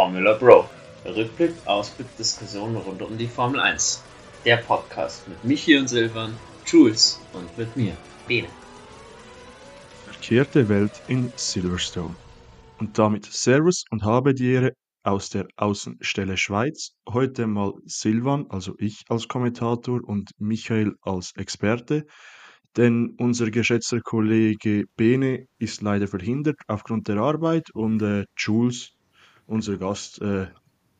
Formula Bro. Rückblick, Ausblick, Diskussion rund um die Formel 1. Der Podcast mit Michi und Silvan, Jules und mit mir, Bene. Verkehrte Welt in Silverstone. Und damit Servus und habe die Ehre aus der Außenstelle Schweiz. Heute mal Silvan, also ich als Kommentator und Michael als Experte. Denn unser geschätzter Kollege Bene ist leider verhindert aufgrund der Arbeit und äh, Jules, unser Gast, äh,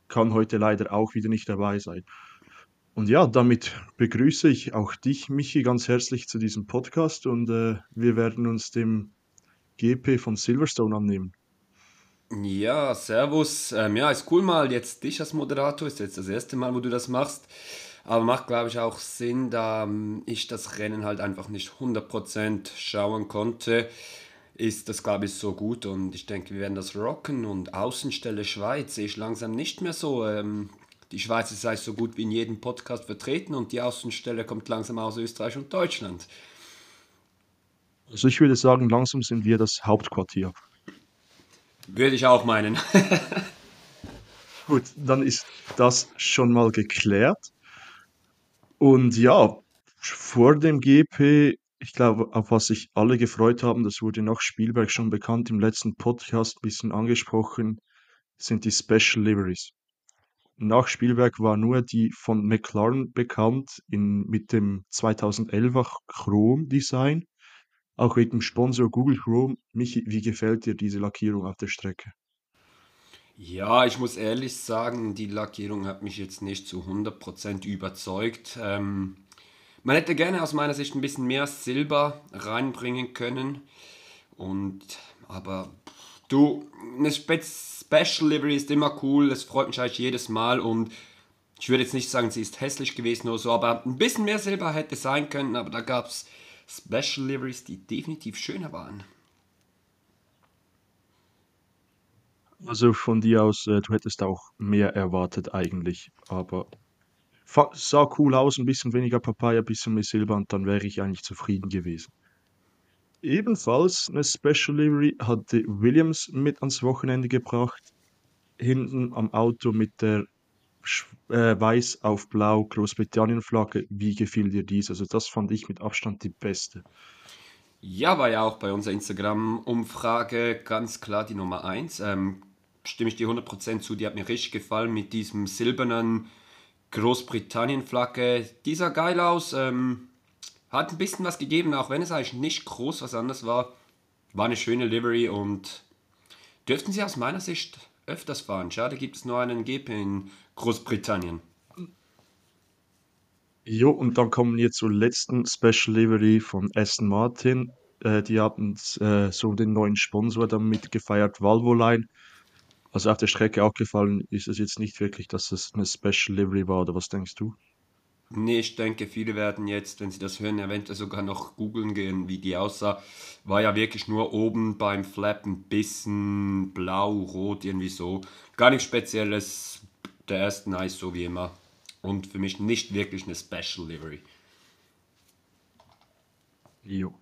kann heute leider auch wieder nicht dabei sein. Und ja, damit begrüße ich auch dich, Michi, ganz herzlich zu diesem Podcast und äh, wir werden uns dem GP von Silverstone annehmen. Ja, servus. Ähm, ja, ist cool mal jetzt dich als Moderator. Ist jetzt das erste Mal, wo du das machst. Aber macht, glaube ich, auch Sinn, da ähm, ich das Rennen halt einfach nicht 100% schauen konnte, ist das, glaube ich, so gut. Und ich denke, wir werden das rocken. Und Außenstelle Schweiz sehe ich langsam nicht mehr so. Ähm, die Schweiz ist eigentlich so gut wie in jedem Podcast vertreten und die Außenstelle kommt langsam aus Österreich und Deutschland. Also ich würde sagen, langsam sind wir das Hauptquartier. Würde ich auch meinen. Gut, dann ist das schon mal geklärt. Und ja, vor dem GP, ich glaube, auf was sich alle gefreut haben, das wurde nach Spielberg schon bekannt, im letzten Podcast ein bisschen angesprochen, sind die Special Liveries. Nach Spielberg war nur die von McLaren bekannt in, mit dem 2011er Chrome Design, auch mit dem Sponsor Google Chrome. Michi, wie gefällt dir diese Lackierung auf der Strecke? Ja, ich muss ehrlich sagen, die Lackierung hat mich jetzt nicht zu 100% überzeugt. Ähm, man hätte gerne aus meiner Sicht ein bisschen mehr Silber reinbringen können. Und, aber du, eine Spe Special Livery ist immer cool, es freut mich eigentlich jedes Mal und ich würde jetzt nicht sagen, sie ist hässlich gewesen oder so, aber ein bisschen mehr Silber hätte sein können, aber da gab es Special Liveries, die definitiv schöner waren. Also von dir aus, äh, du hättest auch mehr erwartet eigentlich, aber sah cool aus, ein bisschen weniger Papaya, ein bisschen mehr Silber und dann wäre ich eigentlich zufrieden gewesen. Ebenfalls eine Special Livery hatte Williams mit ans Wochenende gebracht. Hinten am Auto mit der äh, weiß auf blau Großbritannien-Flagge. Wie gefiel dir dies? Also das fand ich mit Abstand die beste. Ja, war ja auch bei unserer Instagram-Umfrage ganz klar die Nummer 1. Ähm, stimme ich dir 100% zu, die hat mir richtig gefallen mit diesem silbernen Großbritannien-Flagge. Die sah geil aus, ähm, hat ein bisschen was gegeben, auch wenn es eigentlich nicht groß was anderes war. War eine schöne Livery und dürften sie aus meiner Sicht öfters fahren. Schade, gibt es nur einen GP in Großbritannien. Jo, und dann kommen wir zur letzten Special Livery von Aston Martin. Äh, die haben äh, so den neuen Sponsor damit gefeiert, Valvoline. Also auf der Strecke auch gefallen ist es jetzt nicht wirklich, dass es eine Special Livery war, oder was denkst du? Nee, ich denke, viele werden jetzt, wenn sie das hören, eventuell sogar noch googeln gehen, wie die aussah. War ja wirklich nur oben beim Flap ein bisschen blau, rot, irgendwie so. Gar nichts Spezielles. Der erste nice, so wie immer. Und für mich nicht wirklich eine Special Livery. Jo.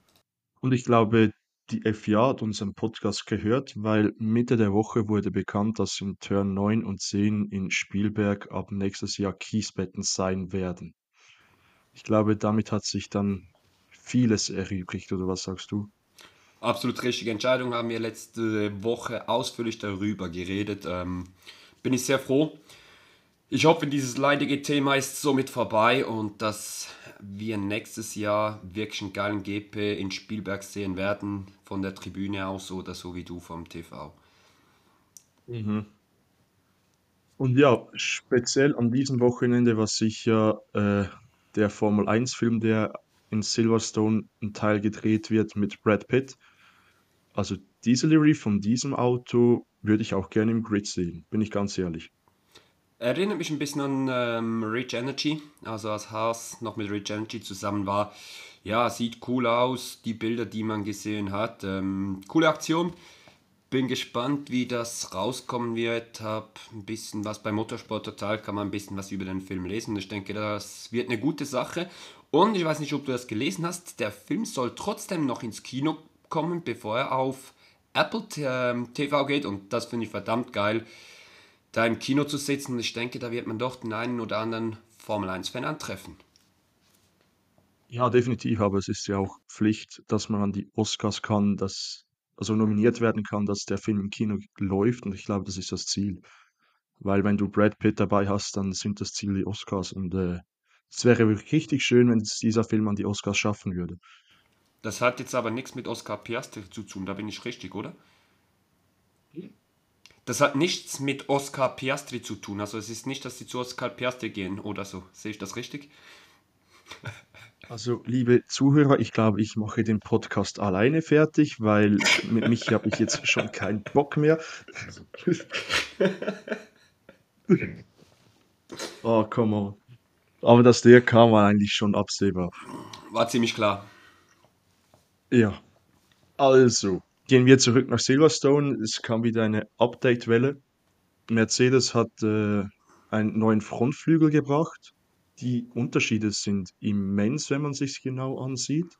Und ich glaube, die FIA hat unseren Podcast gehört, weil Mitte der Woche wurde bekannt, dass in Turn 9 und 10 in Spielberg ab nächstes Jahr Kiesbetten sein werden. Ich glaube, damit hat sich dann vieles erübrigt, oder was sagst du? Absolut richtige Entscheidung, haben wir letzte Woche ausführlich darüber geredet. Ähm, bin ich sehr froh. Ich hoffe, dieses leidige Thema ist somit vorbei und dass wir nächstes Jahr wirklich einen geilen GP in Spielberg sehen werden, von der Tribüne aus oder so wie du vom TV. Mhm. Und ja, speziell an diesem Wochenende war sicher äh, der Formel 1-Film, der in Silverstone ein Teil gedreht wird mit Brad Pitt. Also diese Livery von diesem Auto würde ich auch gerne im Grid sehen, bin ich ganz ehrlich. Erinnert mich ein bisschen an ähm, Rich Energy, also als Haas noch mit Rich Energy zusammen war. Ja, sieht cool aus, die Bilder, die man gesehen hat. Ähm, coole Aktion. Bin gespannt, wie das rauskommen wird. Hab ein bisschen was bei Motorsport Total, kann man ein bisschen was über den Film lesen. Ich denke, das wird eine gute Sache. Und ich weiß nicht, ob du das gelesen hast, der Film soll trotzdem noch ins Kino kommen, bevor er auf Apple TV geht. Und das finde ich verdammt geil da im Kino zu sitzen. Und ich denke, da wird man doch den einen oder anderen Formel 1-Fan antreffen. Ja, definitiv, aber es ist ja auch Pflicht, dass man an die Oscars kann, dass also nominiert werden kann, dass der Film im Kino läuft und ich glaube, das ist das Ziel. Weil wenn du Brad Pitt dabei hast, dann sind das Ziel die Oscars und äh, es wäre wirklich richtig schön, wenn es dieser Film an die Oscars schaffen würde. Das hat jetzt aber nichts mit Oscar Piastri zu tun, da bin ich richtig, oder? Das hat nichts mit Oscar Piastri zu tun. Also es ist nicht, dass sie zu Oscar Piastri gehen oder so. Sehe ich das richtig? Also, liebe Zuhörer, ich glaube, ich mache den Podcast alleine fertig, weil mit mich habe ich jetzt schon keinen Bock mehr. oh, come on. Aber dass der kam, war eigentlich schon absehbar. War ziemlich klar. Ja, also gehen wir zurück nach Silverstone. Es kam wieder eine Update-Welle. Mercedes hat äh, einen neuen Frontflügel gebracht. Die Unterschiede sind immens, wenn man sich genau ansieht.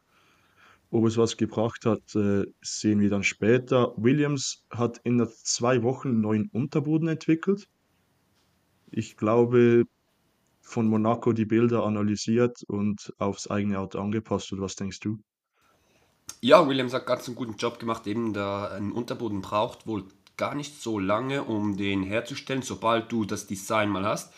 Ob es was gebracht hat, äh, sehen wir dann später. Williams hat in zwei Wochen einen neuen Unterboden entwickelt. Ich glaube, von Monaco die Bilder analysiert und aufs eigene Auto angepasst. Oder was denkst du? Ja, Williams hat ganz einen guten Job gemacht, eben da ein Unterboden braucht wohl gar nicht so lange, um den herzustellen, sobald du das Design mal hast.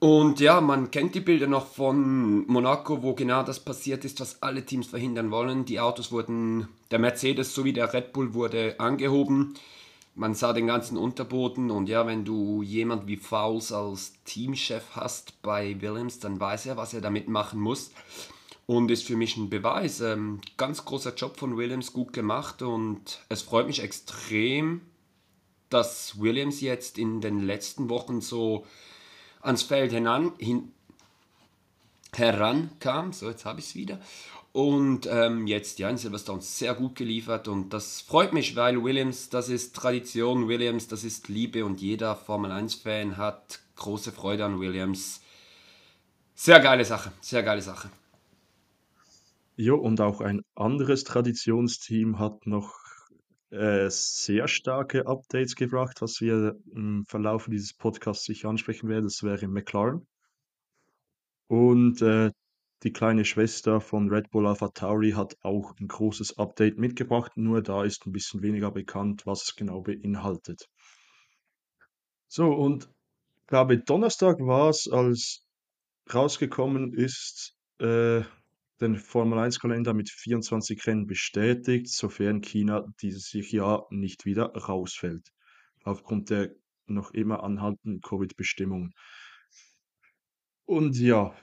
Und ja, man kennt die Bilder noch von Monaco, wo genau das passiert ist, was alle Teams verhindern wollen. Die Autos wurden, der Mercedes sowie der Red Bull wurde angehoben. Man sah den ganzen Unterboden und ja, wenn du jemand wie Fouls als Teamchef hast bei Williams, dann weiß er, was er damit machen muss und ist für mich ein Beweis. Ähm, ganz großer Job von Williams, gut gemacht und es freut mich extrem, dass Williams jetzt in den letzten Wochen so ans Feld hinan, hin, herankam. So, jetzt habe ich es wieder. Und ähm, jetzt, ja, in Silverstone sehr gut geliefert und das freut mich, weil Williams, das ist Tradition, Williams, das ist Liebe und jeder Formel 1-Fan hat große Freude an Williams. Sehr geile Sache, sehr geile Sache. Ja, und auch ein anderes Traditionsteam hat noch äh, sehr starke Updates gebracht, was wir im Verlauf dieses Podcasts sicher ansprechen werden. Das wäre McLaren. Und äh, die kleine Schwester von Red Bull Alpha Tauri hat auch ein großes Update mitgebracht, nur da ist ein bisschen weniger bekannt, was es genau beinhaltet. So, und ich glaube, Donnerstag war es, als rausgekommen ist, äh, den Formel-1-Kalender mit 24 Rennen bestätigt, sofern China dieses Jahr nicht wieder rausfällt, aufgrund der noch immer anhaltenden Covid-Bestimmungen. Und ja,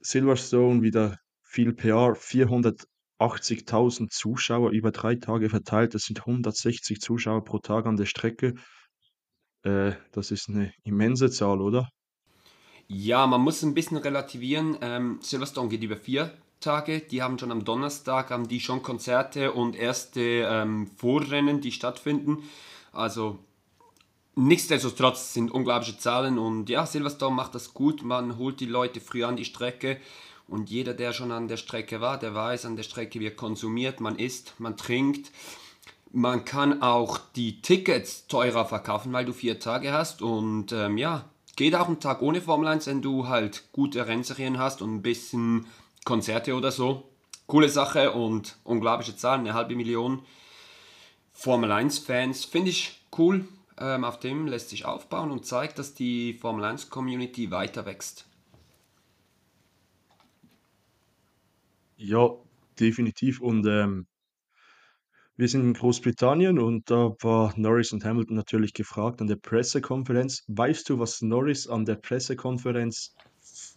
Silverstone wieder viel PR, 480.000 Zuschauer über drei Tage verteilt, das sind 160 Zuschauer pro Tag an der Strecke. Äh, das ist eine immense Zahl, oder? Ja, man muss ein bisschen relativieren. Ähm, Silverstone geht über vier Tage. Die haben schon am Donnerstag haben die schon Konzerte und erste ähm, Vorrennen, die stattfinden. Also nichtsdestotrotz sind unglaubliche Zahlen und ja, Silverstone macht das gut. Man holt die Leute früh an die Strecke und jeder, der schon an der Strecke war, der weiß, an der Strecke wird konsumiert, man isst, man trinkt. Man kann auch die Tickets teurer verkaufen, weil du vier Tage hast und ähm, ja, geht auch ein Tag ohne Formel 1, wenn du halt gute Rennserien hast und ein bisschen Konzerte oder so. Coole Sache und unglaubliche Zahlen, eine halbe Million Formel 1-Fans. Finde ich cool. Ähm, auf dem lässt sich aufbauen und zeigt, dass die Formel 1-Community weiter wächst. Ja, definitiv. Und ähm, wir sind in Großbritannien und da war Norris und Hamilton natürlich gefragt an der Pressekonferenz. Weißt du, was Norris an der Pressekonferenz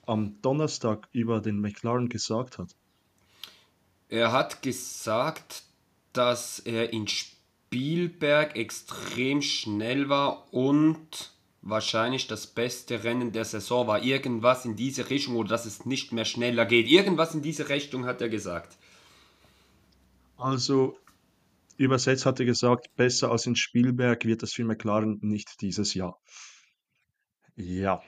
am Donnerstag über den McLaren gesagt hat? Er hat gesagt, dass er in Spielberg extrem schnell war und wahrscheinlich das beste Rennen der Saison war. Irgendwas in diese Richtung oder dass es nicht mehr schneller geht. Irgendwas in diese Richtung hat er gesagt. Also übersetzt hat er gesagt, besser als in Spielberg wird das für McLaren nicht dieses Jahr. Ja,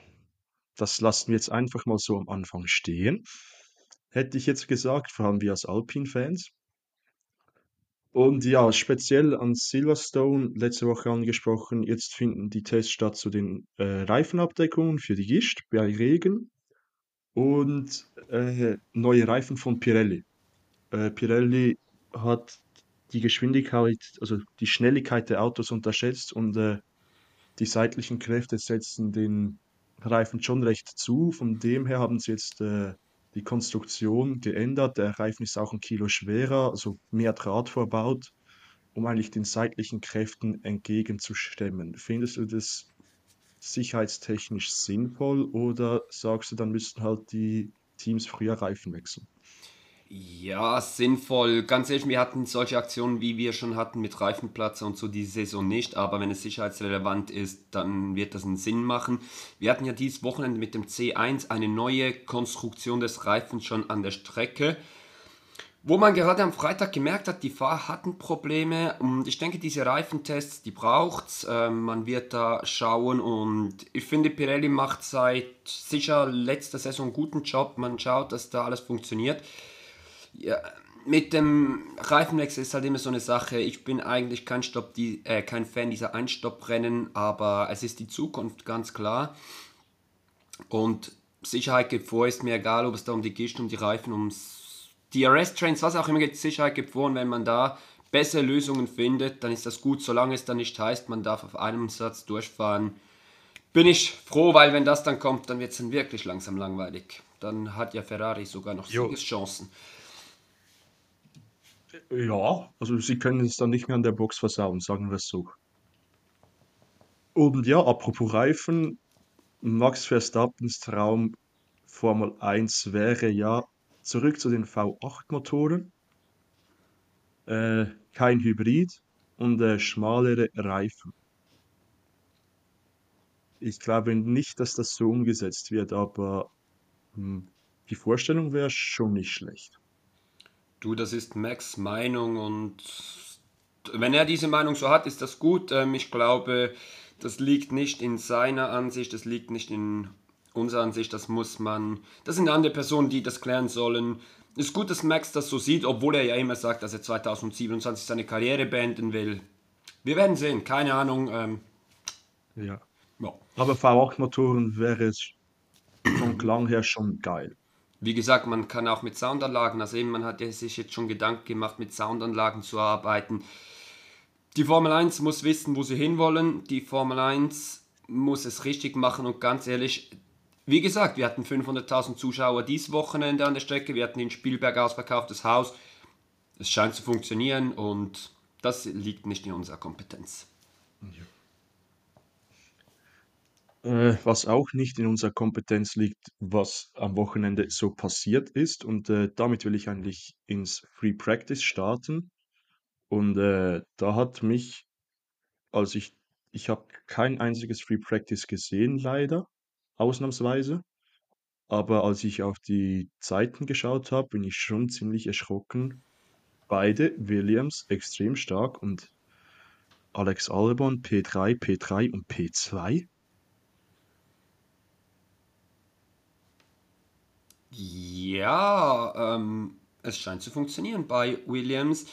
das lassen wir jetzt einfach mal so am Anfang stehen. Hätte ich jetzt gesagt, vor allem wir als Alpine-Fans. Und ja, speziell an Silverstone, letzte Woche angesprochen, jetzt finden die Tests statt zu den äh, Reifenabdeckungen für die Gischt bei Regen und äh, neue Reifen von Pirelli. Äh, Pirelli hat die Geschwindigkeit, also die Schnelligkeit der Autos unterschätzt und äh, die seitlichen Kräfte setzen den Reifen schon recht zu. Von dem her haben sie jetzt äh, die Konstruktion geändert. Der Reifen ist auch ein Kilo schwerer, also mehr Draht verbaut, um eigentlich den seitlichen Kräften entgegenzustemmen. Findest du das sicherheitstechnisch sinnvoll oder sagst du, dann müssten halt die Teams früher Reifen wechseln? Ja, sinnvoll. Ganz ehrlich, wir hatten solche Aktionen, wie wir schon hatten mit Reifenplatzer und so die Saison nicht, aber wenn es sicherheitsrelevant ist, dann wird das einen Sinn machen. Wir hatten ja dieses Wochenende mit dem C1 eine neue Konstruktion des Reifens schon an der Strecke, wo man gerade am Freitag gemerkt hat, die Fahrer hatten Probleme und ich denke, diese Reifentests, die braucht es. Ähm, man wird da schauen und ich finde, Pirelli macht seit sicher letzter Saison einen guten Job. Man schaut, dass da alles funktioniert. Ja, mit dem Reifenwechsel ist halt immer so eine Sache. Ich bin eigentlich kein, Stopp, die, äh, kein Fan dieser Einstopprennen, aber es ist die Zukunft, ganz klar. Und Sicherheit geht vor, ist mir egal, ob es da um die Gischt, um die Reifen, ums DRS-Trains, was auch immer geht, Sicherheit geht vor. Und wenn man da bessere Lösungen findet, dann ist das gut, solange es dann nicht heißt, man darf auf einem Satz durchfahren. Bin ich froh, weil wenn das dann kommt, dann wird es dann wirklich langsam langweilig. Dann hat ja Ferrari sogar noch Siegeschancen. Ja, also sie können es dann nicht mehr an der Box versauen, sagen wir es so. Und ja, apropos Reifen, Max Verstappens Traum Formel 1 wäre ja zurück zu den V8-Motoren, äh, kein Hybrid und äh, schmalere Reifen. Ich glaube nicht, dass das so umgesetzt wird, aber mh, hm, die Vorstellung wäre schon nicht schlecht. Du, das ist Max Meinung und wenn er diese Meinung so hat, ist das gut. Ähm, ich glaube, das liegt nicht in seiner Ansicht, das liegt nicht in unserer Ansicht, das muss man, das sind andere Personen, die das klären sollen. Es ist gut, dass Max das so sieht, obwohl er ja immer sagt, dass er 2027 seine Karriere beenden will. Wir werden sehen, keine Ahnung. Ähm, ja. ja. Aber V8-Motoren wäre es vom Klang her schon geil. Wie gesagt, man kann auch mit Soundanlagen, also eben, man hat sich jetzt schon Gedanken gemacht, mit Soundanlagen zu arbeiten. Die Formel 1 muss wissen, wo sie hinwollen. Die Formel 1 muss es richtig machen und ganz ehrlich, wie gesagt, wir hatten 500.000 Zuschauer dieses Wochenende an der Strecke, wir hatten in Spielberg ausverkauftes Haus. Es scheint zu funktionieren und das liegt nicht in unserer Kompetenz. Ja. Äh, was auch nicht in unserer Kompetenz liegt, was am Wochenende so passiert ist. Und äh, damit will ich eigentlich ins Free Practice starten. Und äh, da hat mich, als ich, ich habe kein einziges Free Practice gesehen, leider, ausnahmsweise. Aber als ich auf die Zeiten geschaut habe, bin ich schon ziemlich erschrocken. Beide Williams extrem stark und Alex Albon P3, P3 und P2 Ja, ähm, es scheint zu funktionieren bei Williams.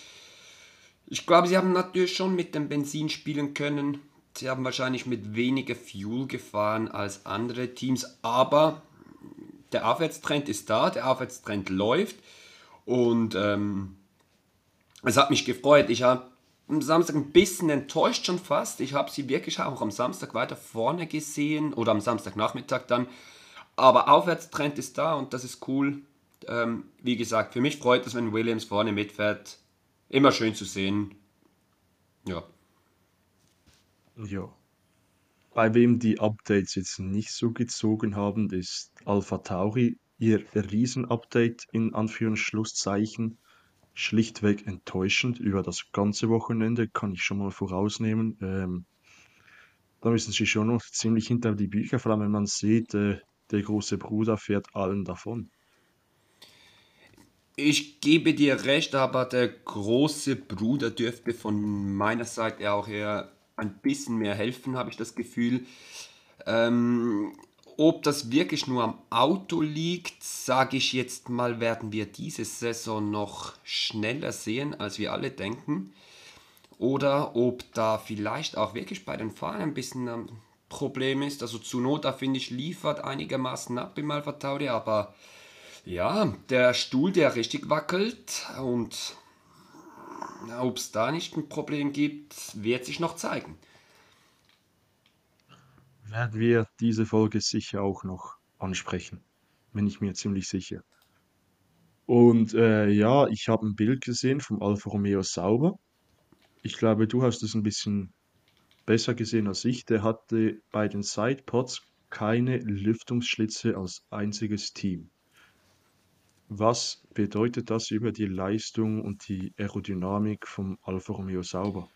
Ich glaube, sie haben natürlich schon mit dem Benzin spielen können. Sie haben wahrscheinlich mit weniger Fuel gefahren als andere Teams, aber der Aufwärtstrend ist da, der Aufwärtstrend läuft und ähm, es hat mich gefreut. Ich habe am Samstag ein bisschen enttäuscht schon fast. Ich habe sie wirklich auch am Samstag weiter vorne gesehen oder am Samstagnachmittag dann aber Aufwärtstrend ist da und das ist cool. Ähm, wie gesagt, für mich freut es, wenn Williams vorne mitfährt. Immer schön zu sehen. Ja. Ja. Bei wem die Updates jetzt nicht so gezogen haben, ist Alpha Tauri. Ihr Riesen-Update in Anführungsschlusszeichen. Schlichtweg enttäuschend über das ganze Wochenende, kann ich schon mal vorausnehmen. Ähm, da müssen sie schon noch ziemlich hinter die Bücher, vor allem wenn man sieht, äh, der große Bruder fährt allen davon. Ich gebe dir recht, aber der große Bruder dürfte von meiner Seite auch eher ein bisschen mehr helfen, habe ich das Gefühl. Ähm, ob das wirklich nur am Auto liegt, sage ich jetzt mal, werden wir diese Saison noch schneller sehen, als wir alle denken. Oder ob da vielleicht auch wirklich bei den Fahrern ein bisschen ein Problem ist. Also Zunoda, finde ich, liefert einigermaßen ab im Alpha Tauri, aber ja, der Stuhl, der richtig wackelt und ob es da nicht ein Problem gibt, wird sich noch zeigen werden wir diese Folge sicher auch noch ansprechen, bin ich mir ziemlich sicher. Und äh, ja, ich habe ein Bild gesehen vom Alfa Romeo Sauber. Ich glaube, du hast es ein bisschen besser gesehen als ich. Der hatte bei den Sidepods keine Lüftungsschlitze als einziges Team. Was bedeutet das über die Leistung und die Aerodynamik vom Alfa Romeo Sauber?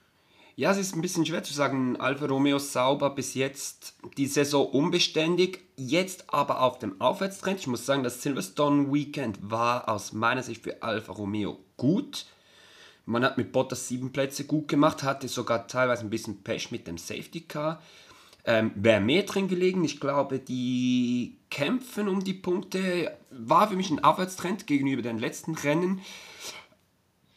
Ja, es ist ein bisschen schwer zu sagen. Alfa Romeo sauber bis jetzt die Saison unbeständig, jetzt aber auf dem Aufwärtstrend. Ich muss sagen, das Silverstone Weekend war aus meiner Sicht für Alfa Romeo gut. Man hat mit Bottas sieben Plätze gut gemacht, hatte sogar teilweise ein bisschen Pech mit dem Safety Car. Ähm, Wäre mehr drin gelegen. Ich glaube, die Kämpfen um die Punkte war für mich ein Aufwärtstrend gegenüber den letzten Rennen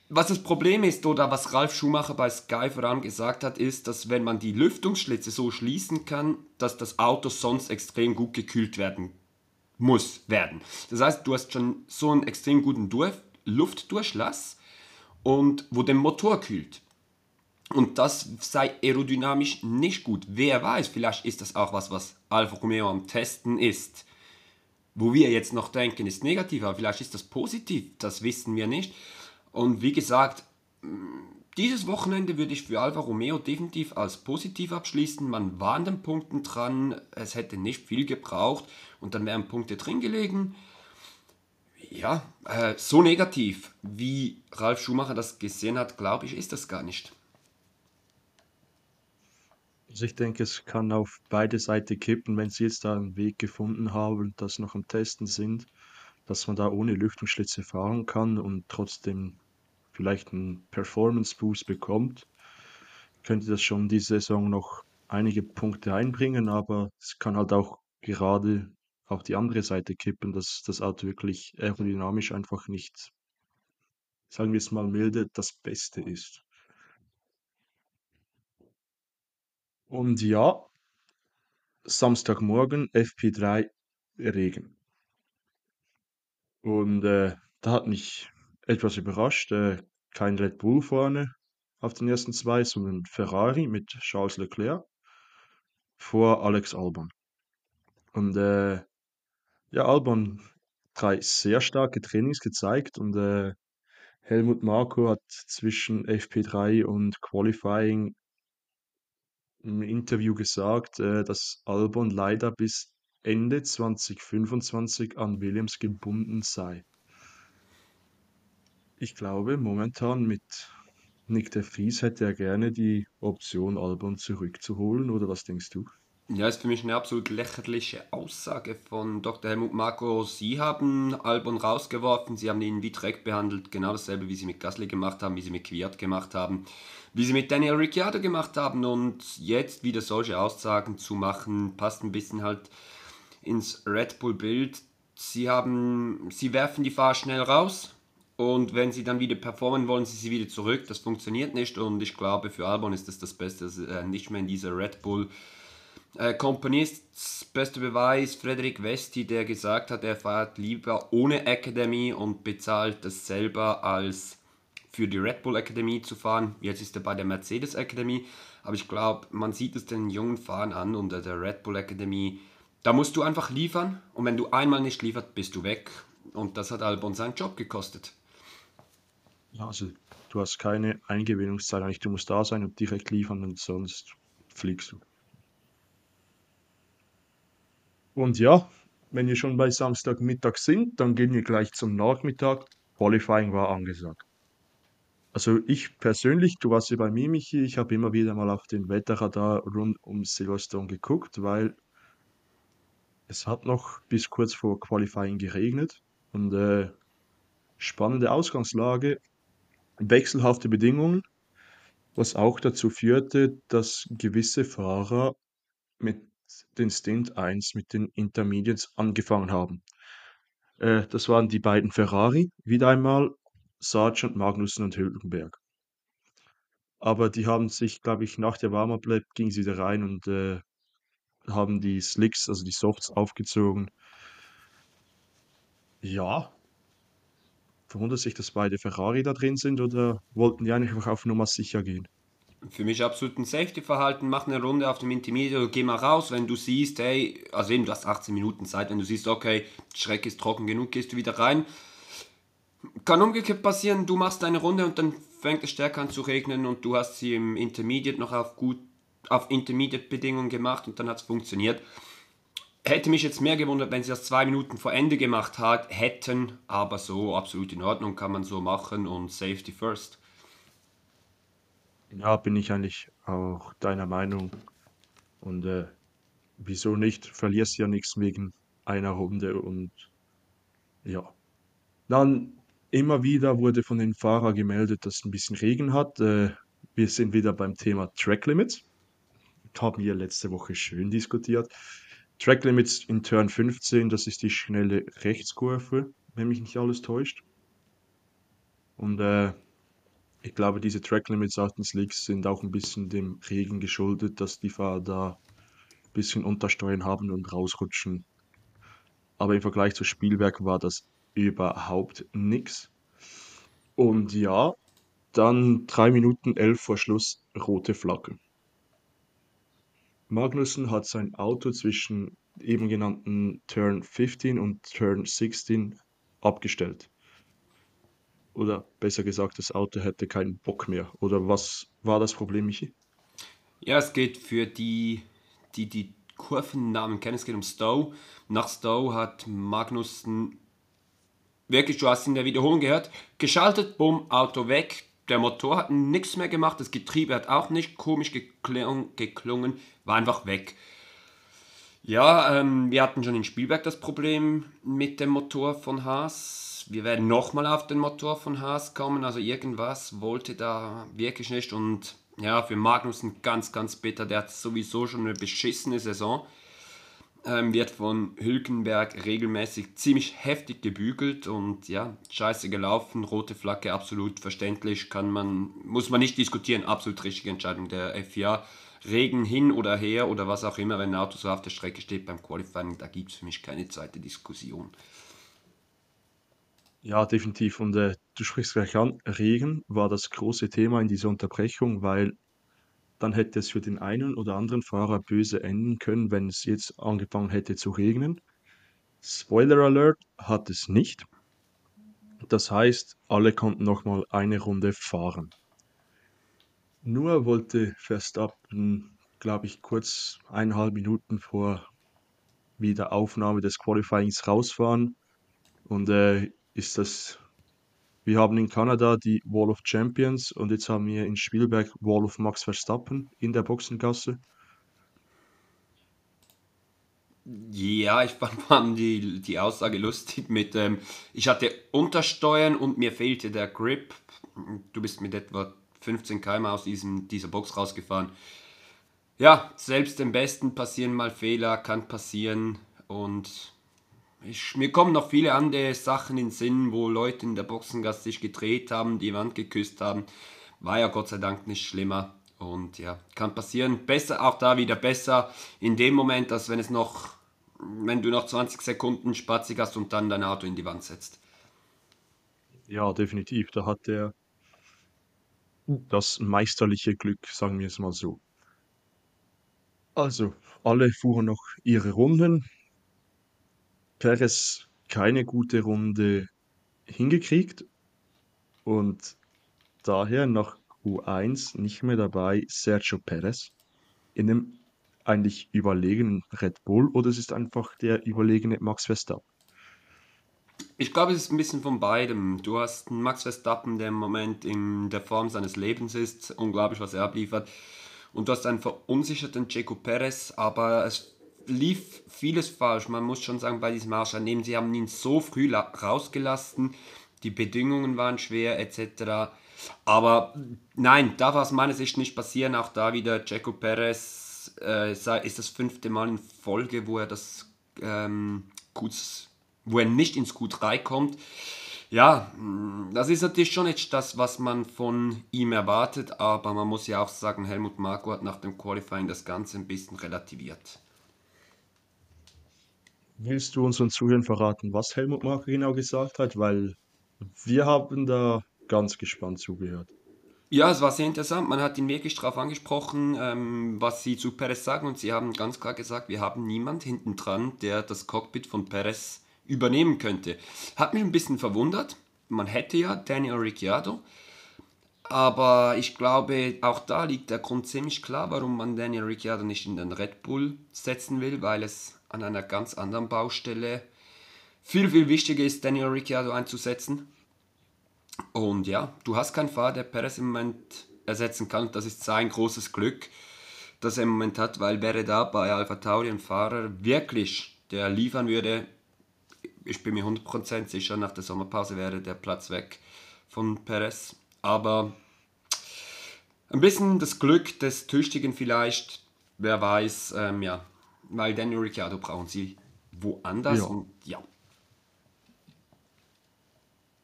was das Problem ist oder was Ralf Schumacher bei Sky voran gesagt hat, ist, dass wenn man die Lüftungsschlitze so schließen kann, dass das Auto sonst extrem gut gekühlt werden muss werden. Das heißt, du hast schon so einen extrem guten Dur Luftdurchlass und wo den Motor kühlt. Und das sei aerodynamisch nicht gut. Wer weiß, vielleicht ist das auch was, was Alfa Romeo am Testen ist. Wo wir jetzt noch denken, ist negativ, aber vielleicht ist das positiv, das wissen wir nicht. Und wie gesagt, dieses Wochenende würde ich für Alfa Romeo definitiv als positiv abschließen. Man war an den Punkten dran, es hätte nicht viel gebraucht und dann wären Punkte drin gelegen. Ja, äh, so negativ, wie Ralf Schumacher das gesehen hat, glaube ich, ist das gar nicht. Also ich denke, es kann auf beide Seiten kippen, wenn sie jetzt da einen Weg gefunden haben das noch am Testen sind, dass man da ohne Lüftungsschlitze fahren kann und trotzdem vielleicht einen Performance-Boost bekommt, könnte das schon die Saison noch einige Punkte einbringen, aber es kann halt auch gerade auf die andere Seite kippen, dass das Auto wirklich aerodynamisch einfach nicht, sagen wir es mal milde, das Beste ist. Und ja, Samstagmorgen FP3 Regen. Und äh, da hat mich etwas überrascht, äh, kein Red Bull vorne auf den ersten zwei, sondern Ferrari mit Charles Leclerc vor Alex Albon. Und äh, ja, Albon drei sehr starke Trainings gezeigt und äh, Helmut Marko hat zwischen FP3 und Qualifying im Interview gesagt, äh, dass Albon leider bis Ende 2025 an Williams gebunden sei. Ich glaube, momentan mit Nick de Vries hätte er gerne die Option, Albon zurückzuholen, oder was denkst du? Ja, ist für mich eine absolut lächerliche Aussage von Dr. Helmut Marko. Sie haben Albon rausgeworfen, sie haben ihn wie Dreck behandelt, genau dasselbe, wie sie mit Gasly gemacht haben, wie sie mit Kwiat gemacht haben, wie sie mit Daniel Ricciardo gemacht haben und jetzt wieder solche Aussagen zu machen, passt ein bisschen halt ins Red Bull-Bild. Sie haben, sie werfen die Fahrer schnell raus, und wenn sie dann wieder performen, wollen sie sie wieder zurück. Das funktioniert nicht und ich glaube, für Albon ist das das Beste, dass er nicht mehr in dieser Red Bull äh, Company ist. Das beste Beweis, Frederik Westi, der gesagt hat, er fährt lieber ohne Academy und bezahlt das selber als für die Red Bull Academy zu fahren. Jetzt ist er bei der Mercedes Academy, aber ich glaube, man sieht es den jungen Fahrern an unter der Red Bull Academy. Da musst du einfach liefern und wenn du einmal nicht liefert, bist du weg. Und das hat Albon seinen Job gekostet. Ja, also du hast keine Eingewinnungszeit eigentlich. Du musst da sein und direkt liefern und sonst fliegst du. Und ja, wenn wir schon bei Samstagmittag sind, dann gehen wir gleich zum Nachmittag. Qualifying war angesagt. Also ich persönlich, du warst ja bei mir, Michi, ich habe immer wieder mal auf den Wetterradar rund um Silverstone geguckt, weil es hat noch bis kurz vor Qualifying geregnet und äh, spannende Ausgangslage wechselhafte Bedingungen, was auch dazu führte, dass gewisse Fahrer mit den Stint 1 mit den Intermediates angefangen haben. Äh, das waren die beiden Ferrari, wieder einmal Sargent, Magnussen und Hülkenberg. Aber die haben sich, glaube ich, nach der Warm-Up-Lap gingen sie wieder rein und äh, haben die Slicks, also die Softs, aufgezogen. Ja. Verwundert sich, dass beide Ferrari da drin sind oder wollten die eigentlich auf Nummer sicher gehen? Für mich absolut ein Safety-Verhalten. Mach eine Runde auf dem Intermediate, geh mal raus, wenn du siehst, hey, also eben, du hast 18 Minuten Zeit, wenn du siehst, okay, Strecke ist trocken genug, gehst du wieder rein. Kann umgekehrt passieren, du machst deine Runde und dann fängt es stärker an zu regnen und du hast sie im Intermediate noch auf gut auf Intermediate-Bedingungen gemacht und dann hat es funktioniert. Hätte mich jetzt mehr gewundert, wenn sie das zwei Minuten vor Ende gemacht hat, hätten, aber so absolut in Ordnung, kann man so machen und Safety first. Ja, bin ich eigentlich auch deiner Meinung. Und äh, wieso nicht? Verlierst ja nichts wegen einer Runde und ja. Dann immer wieder wurde von den Fahrern gemeldet, dass es ein bisschen Regen hat. Äh, wir sind wieder beim Thema Track Limits. Haben wir letzte Woche schön diskutiert. Track Limits in Turn 15, das ist die schnelle Rechtskurve, wenn mich nicht alles täuscht. Und äh, ich glaube, diese Track Limits auf den Slicks sind auch ein bisschen dem Regen geschuldet, dass die Fahrer da ein bisschen Untersteuern haben und rausrutschen. Aber im Vergleich zu Spielwerk war das überhaupt nichts. Und ja, dann 3 Minuten 11 vor Schluss rote Flagge. Magnussen hat sein Auto zwischen eben genannten Turn 15 und Turn 16 abgestellt. Oder besser gesagt, das Auto hätte keinen Bock mehr. Oder was war das Problem, Michi? Ja, es geht für die, die die Kurvennamen kennen, es geht um Stowe. Nach Stowe hat Magnussen wirklich, du hast in der Wiederholung gehört, geschaltet, bumm, Auto weg. Der Motor hat nichts mehr gemacht, das Getriebe hat auch nicht komisch geklungen, geklungen war einfach weg. Ja, ähm, wir hatten schon in Spielberg das Problem mit dem Motor von Haas. Wir werden nochmal auf den Motor von Haas kommen, also irgendwas wollte da wirklich nicht. Und ja, für Magnussen ganz, ganz bitter, der hat sowieso schon eine beschissene Saison. Ähm, wird von Hülkenberg regelmäßig ziemlich heftig gebügelt. Und ja, scheiße gelaufen, rote Flagge, absolut verständlich, kann man, muss man nicht diskutieren, absolut richtige Entscheidung der FIA. Regen hin oder her oder was auch immer, wenn ein Auto so auf der Strecke steht beim Qualifying, da gibt es für mich keine zweite Diskussion. Ja, definitiv. Und äh, du sprichst gleich an, Regen war das große Thema in dieser Unterbrechung, weil dann hätte es für den einen oder anderen Fahrer böse enden können, wenn es jetzt angefangen hätte zu regnen. Spoiler Alert hat es nicht. Das heißt, alle konnten nochmal eine Runde fahren. Nur wollte Verstappen, glaube ich, kurz eineinhalb Minuten vor Wiederaufnahme des Qualifyings rausfahren. Und äh, ist das wir haben in Kanada die Wall of Champions und jetzt haben wir in Spielberg Wall of Max Verstappen in der Boxengasse. Ja, ich fand die, die Aussage lustig mit, ähm, ich hatte Untersteuern und mir fehlte der Grip. Du bist mit etwa 15 km aus diesem, dieser Box rausgefahren. Ja, selbst dem Besten passieren mal Fehler, kann passieren und ich, mir kommen noch viele andere Sachen in den Sinn, wo Leute in der Boxengasse sich gedreht haben, die Wand geküsst haben. War ja Gott sei Dank nicht schlimmer. Und ja, kann passieren. Besser, auch da wieder besser in dem Moment, als wenn es noch, wenn du noch 20 Sekunden spatzig hast und dann dein Auto in die Wand setzt. Ja, definitiv. Da hat er das meisterliche Glück, sagen wir es mal so. Also, alle fuhren noch ihre Runden. Perez keine gute Runde hingekriegt und daher nach Q1 nicht mehr dabei Sergio Perez in einem eigentlich überlegenen Red Bull oder es ist einfach der überlegene Max Verstappen? Ich glaube, es ist ein bisschen von beidem. Du hast einen Max Verstappen, der im Moment in der Form seines Lebens ist, unglaublich, was er abliefert. Und du hast einen verunsicherten Checo Perez, aber es lief vieles falsch. Man muss schon sagen, bei diesem Ausscheiden, sie haben ihn so früh rausgelassen, die Bedingungen waren schwer etc. Aber nein, darf aus meiner Sicht nicht passieren. Auch da wieder Checo Perez jetzt äh, ist das fünfte Mal in Folge, wo er das ähm, Q, wo er nicht ins Q3 kommt. Ja, mm, das ist natürlich schon nicht das, was man von ihm erwartet, aber man muss ja auch sagen, Helmut Marko hat nach dem Qualifying das Ganze ein bisschen relativiert. Willst du unseren Zuhörern verraten, was Helmut Marko genau gesagt hat? Weil wir haben da ganz gespannt zugehört. Ja, es war sehr interessant. Man hat ihn wirklich darauf angesprochen, ähm, was sie zu Perez sagen und sie haben ganz klar gesagt, wir haben niemand hinten dran, der das Cockpit von Perez übernehmen könnte. Hat mich ein bisschen verwundert. Man hätte ja Daniel Ricciardo, aber ich glaube, auch da liegt der Grund ziemlich klar, warum man Daniel Ricciardo nicht in den Red Bull setzen will, weil es an einer ganz anderen Baustelle viel, viel wichtiger ist, Daniel Ricciardo einzusetzen. Und ja, du hast keinen Fahrer, der Perez im Moment ersetzen kann. Das ist sein großes Glück, das er im Moment hat, weil wäre da bei Alpha Tauri ein Fahrer wirklich, der liefern würde, ich bin mir 100% sicher, nach der Sommerpause wäre der Platz weg von Perez. Aber ein bisschen das Glück des Tüchtigen vielleicht, wer weiß, ähm, ja, weil Daniel Ricciardo brauchen sie woanders Ja. und ja.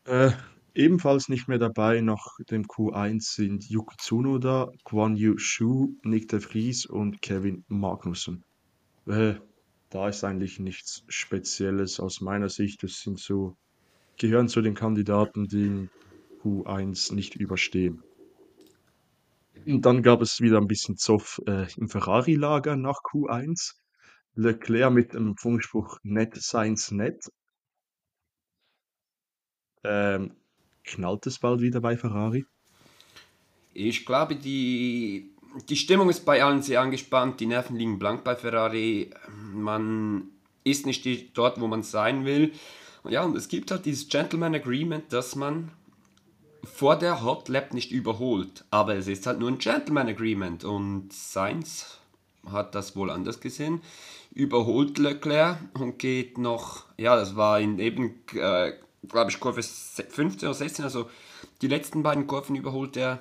Äh, ebenfalls nicht mehr dabei nach dem Q1 sind Yuki Tsunoda, Guan Yu Shu, Nick de Vries und Kevin Magnussen. Äh, da ist eigentlich nichts Spezielles aus meiner Sicht. Das sind so, gehören zu den Kandidaten, die im Q1 nicht überstehen. Und dann gab es wieder ein bisschen Zoff äh, im Ferrari-Lager nach Q1. Leclerc mit dem Funkspruch Net Science Net. Ähm, knallt es bald wieder bei Ferrari? Ich glaube, die, die Stimmung ist bei allen sehr angespannt, die Nerven liegen blank bei Ferrari, man ist nicht die- dort, wo man sein will. Ja, und es gibt halt dieses Gentleman Agreement, dass man vor der Hot Lap nicht überholt. Aber es ist halt nur ein Gentleman Agreement und Sainz hat das wohl anders gesehen. Überholt Leclerc und geht noch, ja, das war in eben, äh, glaube ich, Kurve 15 oder 16, also die letzten beiden Kurven überholt er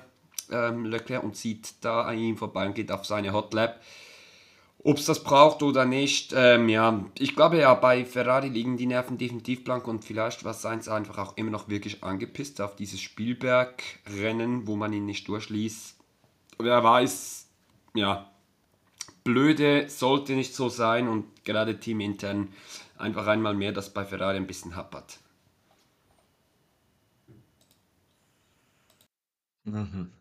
ähm, Leclerc und zieht da an ihm vorbei und geht auf seine Hot Lap. Ob es das braucht oder nicht, ähm, ja, ich glaube ja, bei Ferrari liegen die Nerven definitiv blank und vielleicht war Sainz einfach auch immer noch wirklich angepisst auf dieses Spielberg-Rennen, wo man ihn nicht durchließ. Wer weiß, ja, blöde sollte nicht so sein und gerade teamintern einfach einmal mehr, dass bei Ferrari ein bisschen happert. Mhm.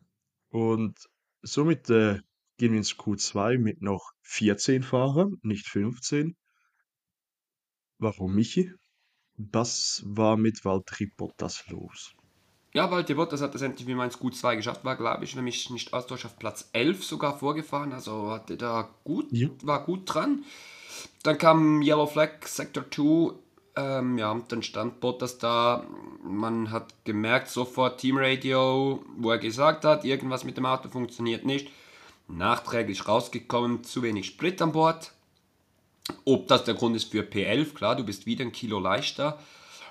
Und somit äh, gehen wir ins Q2 mit noch 14 Fahrern, nicht 15. Warum, Michi? Was war mit Valtteri Bottas los? Ja, Valtteri Bottas hat das endlich wie meins gut 2 geschafft, war glaube ich, wenn mich nicht austauscht, auf Platz 11 sogar vorgefahren, also hatte da gut, Ja. war gut dran. Dann kam Yellow Flag Sector 2, ähm, ja, und dann stand Bottas da, man hat gemerkt sofort Teamradio, wo er gesagt hat, irgendwas mit dem Auto funktioniert nicht. Nachträglich rausgekommen, zu wenig Sprit an Bord. Ob das der Grund ist für P11, klar, du bist wieder ein Kilo leichter,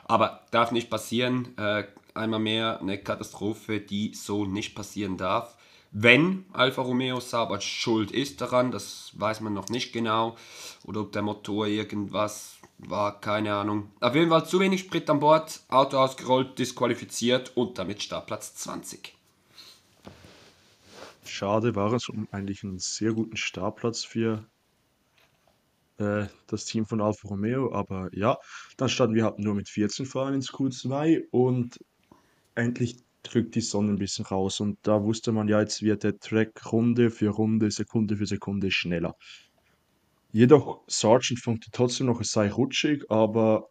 aber darf nicht passieren. Äh, einmal mehr eine Katastrophe, die so nicht passieren darf. Wenn Alfa Romeo Sauber schuld ist daran, das weiß man noch nicht genau. Oder ob der Motor irgendwas war, keine Ahnung. Auf jeden Fall zu wenig Sprit an Bord, Auto ausgerollt, disqualifiziert und damit Startplatz 20. Schade war es um eigentlich einen sehr guten Startplatz für äh, das Team von Alfa Romeo, aber ja, dann standen wir halt nur mit 14 Fahrern ins Q2 und endlich drückt die Sonne ein bisschen raus und da wusste man ja, jetzt wird der Track Runde für Runde, Sekunde für Sekunde schneller. Jedoch, Sargent fand trotzdem noch, es sei rutschig, aber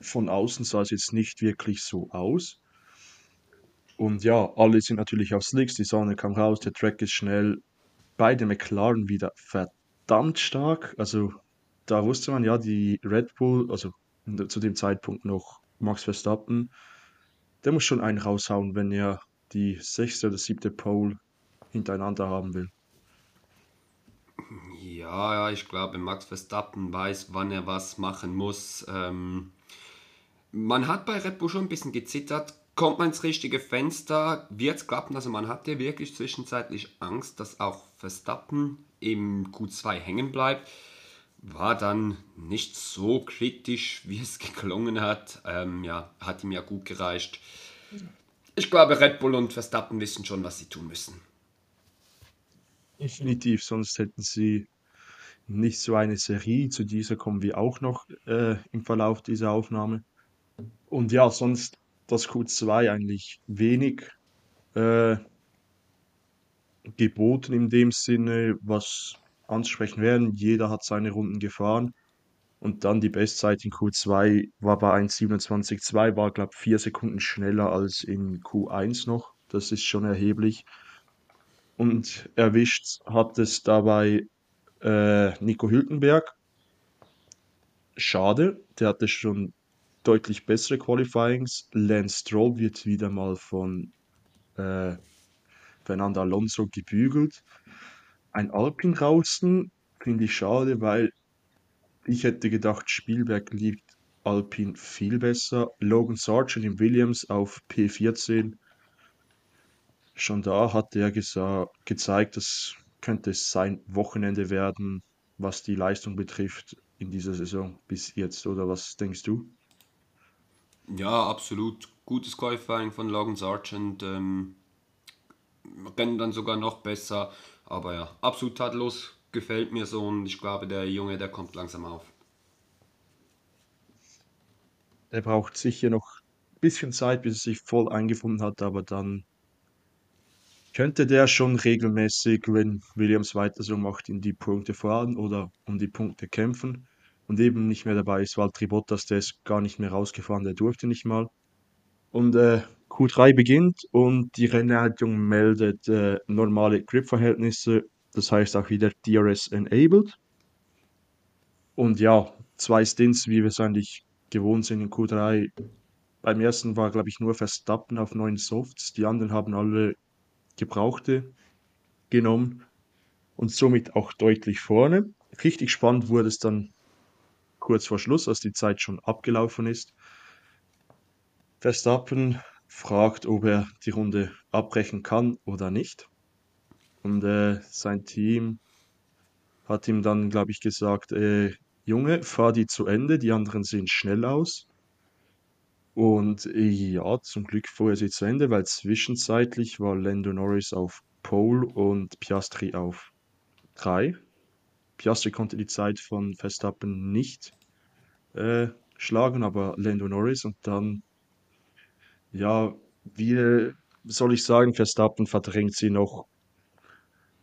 von außen sah es jetzt nicht wirklich so aus. Und ja, alle sind natürlich auf Slicks, die Sonne kam raus, der Track ist schnell. Beide McLaren wieder verdammt stark. Also da wusste man ja, die Red Bull, also zu dem Zeitpunkt noch Max Verstappen, der muss schon einen raushauen, wenn er die sechste oder siebte Pole hintereinander haben will. Ja, ja, ich glaube, Max Verstappen weiß, wann er was machen muss. Ähm, man hat bei Red Bull schon ein bisschen gezittert, kommt man ins richtige Fenster, wird es klappen. Also man hatte wirklich zwischenzeitlich Angst, dass auch Verstappen im Q2 hängen bleibt. War dann nicht so kritisch, wie es geklungen hat. Ähm, ja, hat ihm ja gut gereicht. Ich glaube, Red Bull und Verstappen wissen schon, was sie tun müssen. Definitiv, sonst hätten sie nicht so eine Serie. Zu dieser kommen wir auch noch äh, im Verlauf dieser Aufnahme. Und ja, sonst das Q2 eigentlich wenig äh, geboten in dem Sinne, was ansprechen werden. Jeder hat seine Runden gefahren. Und dann die Bestzeit in Q2 war bei 1,27,2, war glaube ich vier Sekunden schneller als in Q1 noch. Das ist schon erheblich. Und erwischt hat es dabei äh, Nico Hülkenberg. Schade, der hatte schon deutlich bessere Qualifyings. Lance Stroll wird wieder mal von äh, Fernando Alonso gebügelt. Ein Alpin draußen finde ich schade, weil ich hätte gedacht, Spielberg liebt Alpin viel besser. Logan Sargent im Williams auf P14. Schon da hat er gezeigt, das könnte sein Wochenende werden, was die Leistung betrifft in dieser Saison bis jetzt. Oder was denkst du? Ja, absolut. Gutes Qualifying von Logan Sargent. Ähm, rennen dann sogar noch besser. Aber ja, absolut tadellos. Gefällt mir so und ich glaube, der Junge, der kommt langsam auf. Er braucht sicher noch ein bisschen Zeit, bis er sich voll eingefunden hat, aber dann könnte der schon regelmäßig, wenn Williams weiter so macht, in die Punkte fahren oder um die Punkte kämpfen. Und eben nicht mehr dabei ist Valtteri Bottas, der ist gar nicht mehr rausgefahren, der durfte nicht mal. Und äh, Q3 beginnt und die Rennleitung meldet äh, normale Grip-Verhältnisse, das heißt auch wieder DRS enabled. Und ja, zwei Stints, wie wir es eigentlich gewohnt sind in Q3. Beim ersten war, glaube ich, nur Verstappen auf neuen Softs, die anderen haben alle gebrauchte genommen und somit auch deutlich vorne. Richtig spannend wurde es dann kurz vor Schluss, als die Zeit schon abgelaufen ist. Verstappen fragt, ob er die Runde abbrechen kann oder nicht. Und äh, sein Team hat ihm dann, glaube ich, gesagt, äh, Junge, fahr die zu Ende, die anderen sehen schnell aus. Und äh, ja, zum Glück fuhr er sie zu Ende, weil zwischenzeitlich war Lando Norris auf Pole und Piastri auf 3. Piastri konnte die Zeit von Verstappen nicht äh, schlagen, aber Lando Norris und dann, ja, wie soll ich sagen, Verstappen verdrängt sie noch.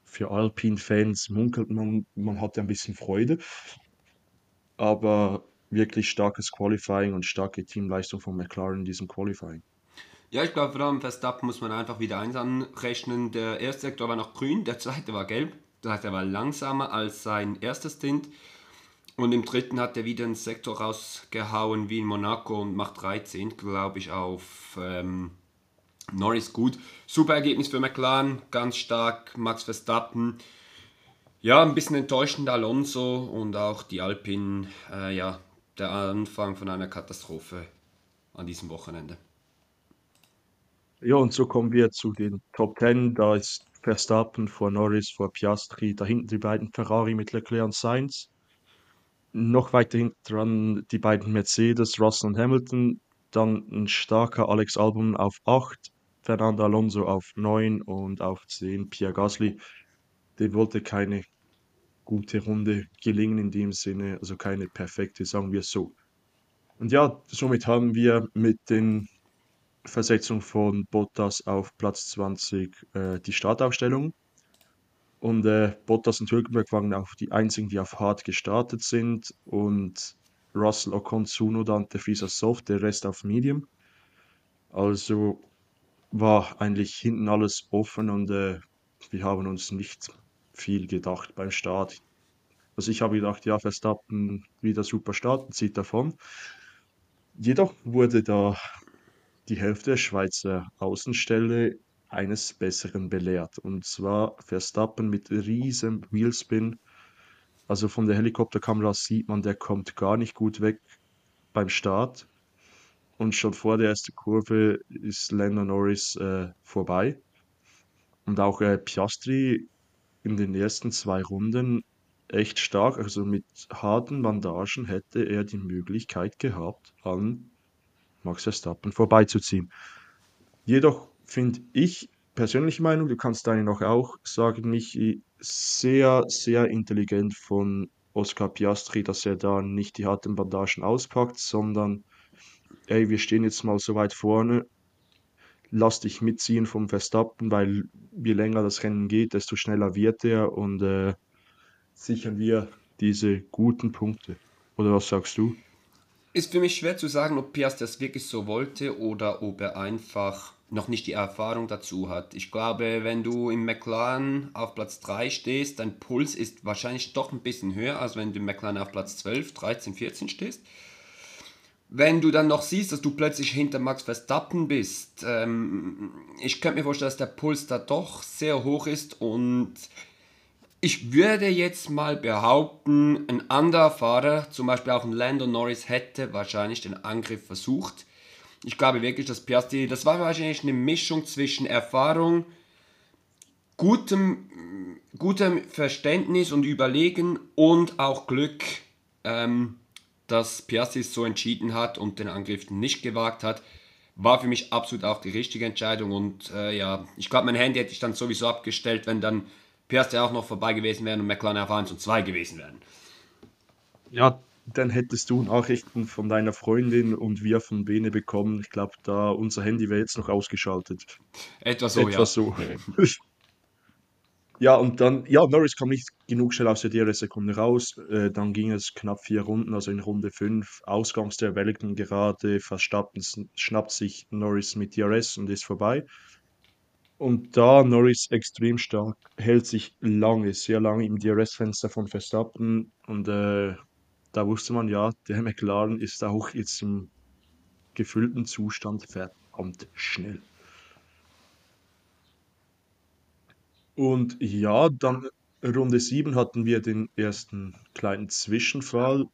Für Alpine-Fans munkelt man, man hatte ein bisschen Freude, aber wirklich starkes Qualifying und starke Teamleistung von McLaren in diesem Qualifying. Ja, ich glaube, vor allem Verstappen muss man einfach wieder eins anrechnen. Der erste Sektor war noch grün, der zweite war gelb. Das heißt, er war langsamer als sein erstes Stint. Und im dritten hat er wieder einen Sektor rausgehauen wie in Monaco und macht 13, glaube ich, auf ähm, Norris gut. Super Ergebnis für McLaren, ganz stark. Max Verstappen. Ja, ein bisschen enttäuschend Alonso und auch die Alpine. Äh, ja, der Anfang von einer Katastrophe an diesem Wochenende. Ja, und so kommen wir zu den Top 10. Da ist Verstappen vor Norris, vor Piastri, da hinten die beiden Ferrari mit Leclerc und Sainz noch weiter hinten dran die beiden Mercedes, Russell und Hamilton, dann ein starker Alex Albon auf 8, Fernando Alonso auf 9 und auf 10 Pierre Gasly. Dem wollte keine gute Runde gelingen in dem Sinne, also keine perfekte, sagen wir so. Und ja, somit haben wir mit den Versetzung von Bottas auf Platz 20 äh, die Startaufstellung. Und äh, Bottas und Hülkenberg waren auch die einzigen, die auf Hard gestartet sind. Und Russell, Ocon, Tsunoda und der Fieser Soft, der Rest auf Medium. Also war eigentlich hinten alles offen und äh, wir haben uns nicht viel gedacht beim Start. Also ich habe gedacht, ja, Verstappen wieder super starten, zieht davon. Jedoch wurde da die Hälfte der Schweizer Außenstelle eines Besseren belehrt. Und zwar Verstappen mit riesen Wheelspin. Also von der Helikopterkamera sieht man, der kommt gar nicht gut weg beim Start. und schon vor der ersten Kurve ist Lando Norris äh, vorbei. Und auch äh, Piastri in den ersten zwei Runden echt stark. Also mit harten Bandagen hätte er die Möglichkeit gehabt, an Max Verstappen vorbeizuziehen. Jedoch finde ich, persönliche Meinung, du kannst deine noch auch sagen, Michi, sehr, sehr intelligent von Oscar Piastri, dass er da nicht die harten Bandagen auspackt, sondern, ey, wir stehen jetzt mal so weit vorne, lass dich mitziehen vom Verstappen, weil je länger das Rennen geht, desto schneller wird er und äh, sichern wir diese guten Punkte. Oder was sagst du? Ist für mich schwer zu sagen, ob Piastri das wirklich so wollte oder ob er einfach noch nicht die Erfahrung dazu hat. Ich glaube, wenn du im McLaren auf Platz 3 stehst, dein Puls ist wahrscheinlich doch ein bisschen höher, als wenn du im McLaren auf Platz 12, 13, 14 stehst. Wenn du dann noch siehst, dass du plötzlich hinter Max Verstappen bist, ähm, ich könnte mir vorstellen, dass der Puls da doch sehr hoch ist und ich würde jetzt mal behaupten, ein anderer Fahrer, zum Beispiel auch ein Lando Norris, hätte wahrscheinlich den Angriff versucht. Ich glaube wirklich, dass Piastri, das war wahrscheinlich eine Mischung zwischen Erfahrung, gutem, gutem Verständnis und Überlegen und auch Glück, ähm, dass Piastri so entschieden hat und den Angriff nicht gewagt hat. War für mich absolut auch die richtige Entscheidung und äh, ja, ich glaube, mein Handy hätte ich dann sowieso abgestellt, wenn dann Piastri auch noch vorbei gewesen wären und McLaren auf 1 und 2 gewesen wären. Ja, dann hättest du Nachrichten von deiner Freundin und wir von Bene bekommen. Ich glaube, da unser Handy wäre jetzt noch ausgeschaltet. Etwas so, Etwas ja. so. ja, und dann, ja, Norris kam nicht genug schnell aus der DRS-Sekunde raus. Äh, dann ging es knapp vier Runden, also in Runde 5. Ausgangs der Wellington gerade, Verstappen schnappt sich Norris mit DRS und ist vorbei. Und da Norris extrem stark, hält sich lange, sehr lange im DRS-Fenster von Verstappen und äh, da wusste man ja, der McLaren ist auch jetzt im gefüllten Zustand verdammt schnell. Und ja, dann Runde 7 hatten wir den ersten kleinen Zwischenfall.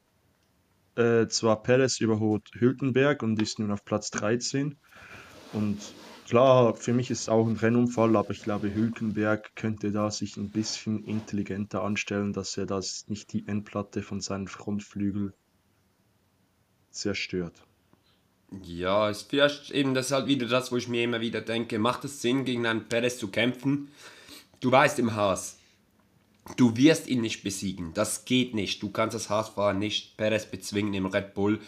Äh, zwar Perez überholt Hülkenberg und ist nun auf Platz 13. Und klar, für mich ist es auch ein Rennunfall, aber ich glaube, Hülkenberg könnte da sich ein bisschen intelligenter anstellen, dass er das nicht die Endplatte von seinen Frontflügel zerstört. Ja, ist vielleicht eben das halt wieder das, wo ich mir immer wieder denke, macht es Sinn, gegen einen Perez zu kämpfen? Du weißt im Haas, du wirst ihn nicht besiegen. Das geht nicht. Du kannst das Haasfahrer nicht Perez bezwingen im Red Bull.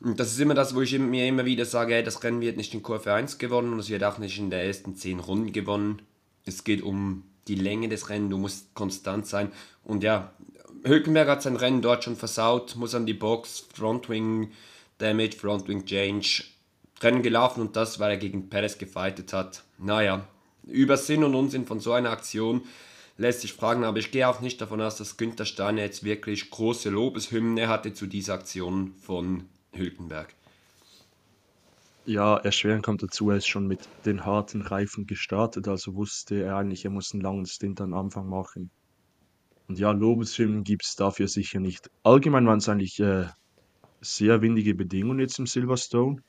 Und das ist immer das, wo ich mir immer wieder sage, hey, das Rennen wird nicht in Kurve 1 gewonnen und es wird auch nicht in der ersten 10 Runden gewonnen. Es geht um die Länge des Rennens, du musst konstant sein. Und ja, Hülkenberg hat sein Rennen dort schon versaut, muss an die Box, Frontwing Damage, Frontwing Change, Rennen gelaufen und das, weil er gegen Perez gefightet hat. Naja, über Sinn und Unsinn von so einer Aktion lässt sich fragen, aber ich gehe auch nicht davon aus, dass Günther Steiner jetzt wirklich große Lobeshymne hatte zu dieser Aktion von Hülkenberg. Ja, erschwerend kommt dazu, er ist schon mit den harten Reifen gestartet, also wusste er eigentlich, er muss einen langen Stint am Anfang machen. Und ja, Lobeshymnen gibt es dafür sicher nicht. Allgemein waren es eigentlich äh, sehr windige Bedingungen jetzt im Silverstone.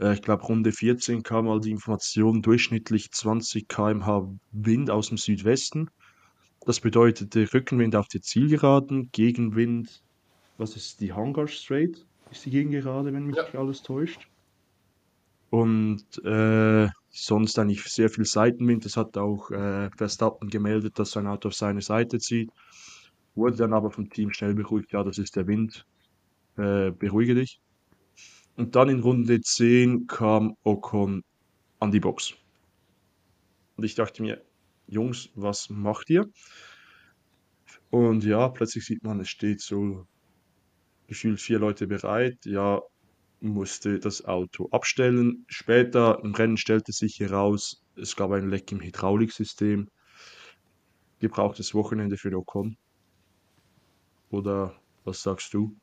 Äh, ich glaube, Runde 14 kam mal die Information, durchschnittlich 20 km/h Wind aus dem Südwesten. Das bedeutete Rückenwind auf die Zielgeraden, Gegenwind, was ist die Hangar Strait? Ist die Gegengerade, wenn mich Ja. nicht alles täuscht. Und äh, sonst eigentlich sehr viel Seitenwind. Das hat auch äh, Verstappen gemeldet, dass sein Auto auf seine Seite zieht. Wurde dann aber vom Team schnell beruhigt, ja, das ist der Wind. Äh, beruhige dich. Und dann in Runde 10 kam Ocon an die Box. Und ich dachte mir, Jungs, was macht ihr? Und ja, plötzlich sieht man, es steht so gefühlt vier Leute bereit. Ja, musste das Auto abstellen. Später im Rennen stellte sich heraus, es gab ein Leck im Hydrauliksystem. Gebrauchtes Wochenende für Ocon. Oder was sagst du?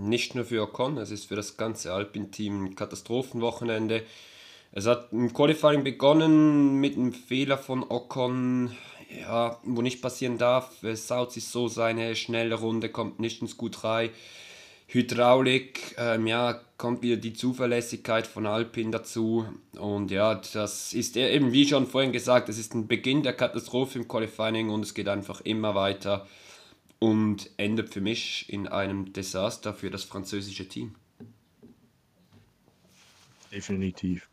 Nicht nur für Ocon, es ist für das ganze Alpin-Team ein Katastrophenwochenende. Es hat im Qualifying begonnen mit einem Fehler von Ocon, ja, wo nicht passieren darf. Saut sich so seine schnelle Runde, kommt nicht ins Q3. Hydraulik, ähm, ja, kommt wieder die Zuverlässigkeit von Alpine dazu. Und ja, das ist eben, wie schon vorhin gesagt, es ist ein Beginn der Katastrophe im Qualifying und es geht einfach immer weiter und endet für mich in einem Desaster für das französische Team. Definitiv.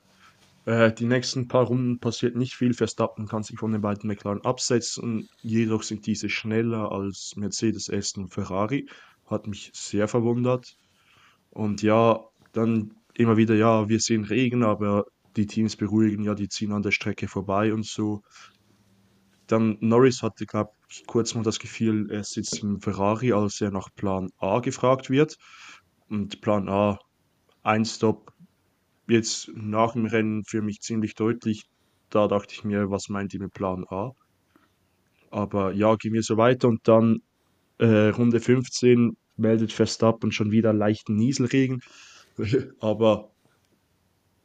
Äh, die nächsten paar Runden passiert nicht viel. Verstappen kann sich von den beiden McLaren absetzen. Jedoch sind diese schneller als Mercedes, Aston und Ferrari. Hat mich sehr verwundert. Und ja, dann immer wieder, ja, wir sehen Regen, aber die Teams beruhigen, ja, die ziehen an der Strecke vorbei und so. Dann Norris hatte, glaube ich, kurz mal das Gefühl, er sitzt im Ferrari, als er nach Plan A gefragt wird. Und Plan A, ein Stop, jetzt nach dem Rennen für mich ziemlich deutlich. Da dachte ich mir, was meint ihr mit Plan A? Aber ja, gehen wir so weiter und dann äh, Runde 15 meldet Verstappen schon wieder leichten Nieselregen. Aber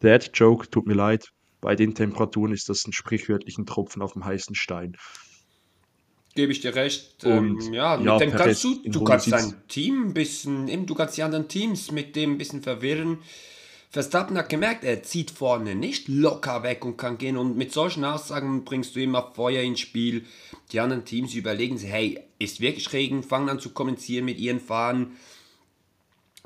Dad Joke, tut mir leid, bei den Temperaturen ist das ein sprichwörtlichen Tropfen auf dem heißen Stein. Gebe ich dir recht. Und, ähm, ja, mit ja, dem kannst du, du kannst dein Team ein bisschen, eben, du kannst die anderen Teams mit dem ein bisschen verwirren. Verstappen hat gemerkt, er zieht vorne nicht locker weg und kann gehen. Und mit solchen Aussagen bringst du immer Feuer ins Spiel. Die anderen Teams überlegen sich, hey, ist wirklich Regen? Fangen an zu kommunizieren mit ihren Fahren.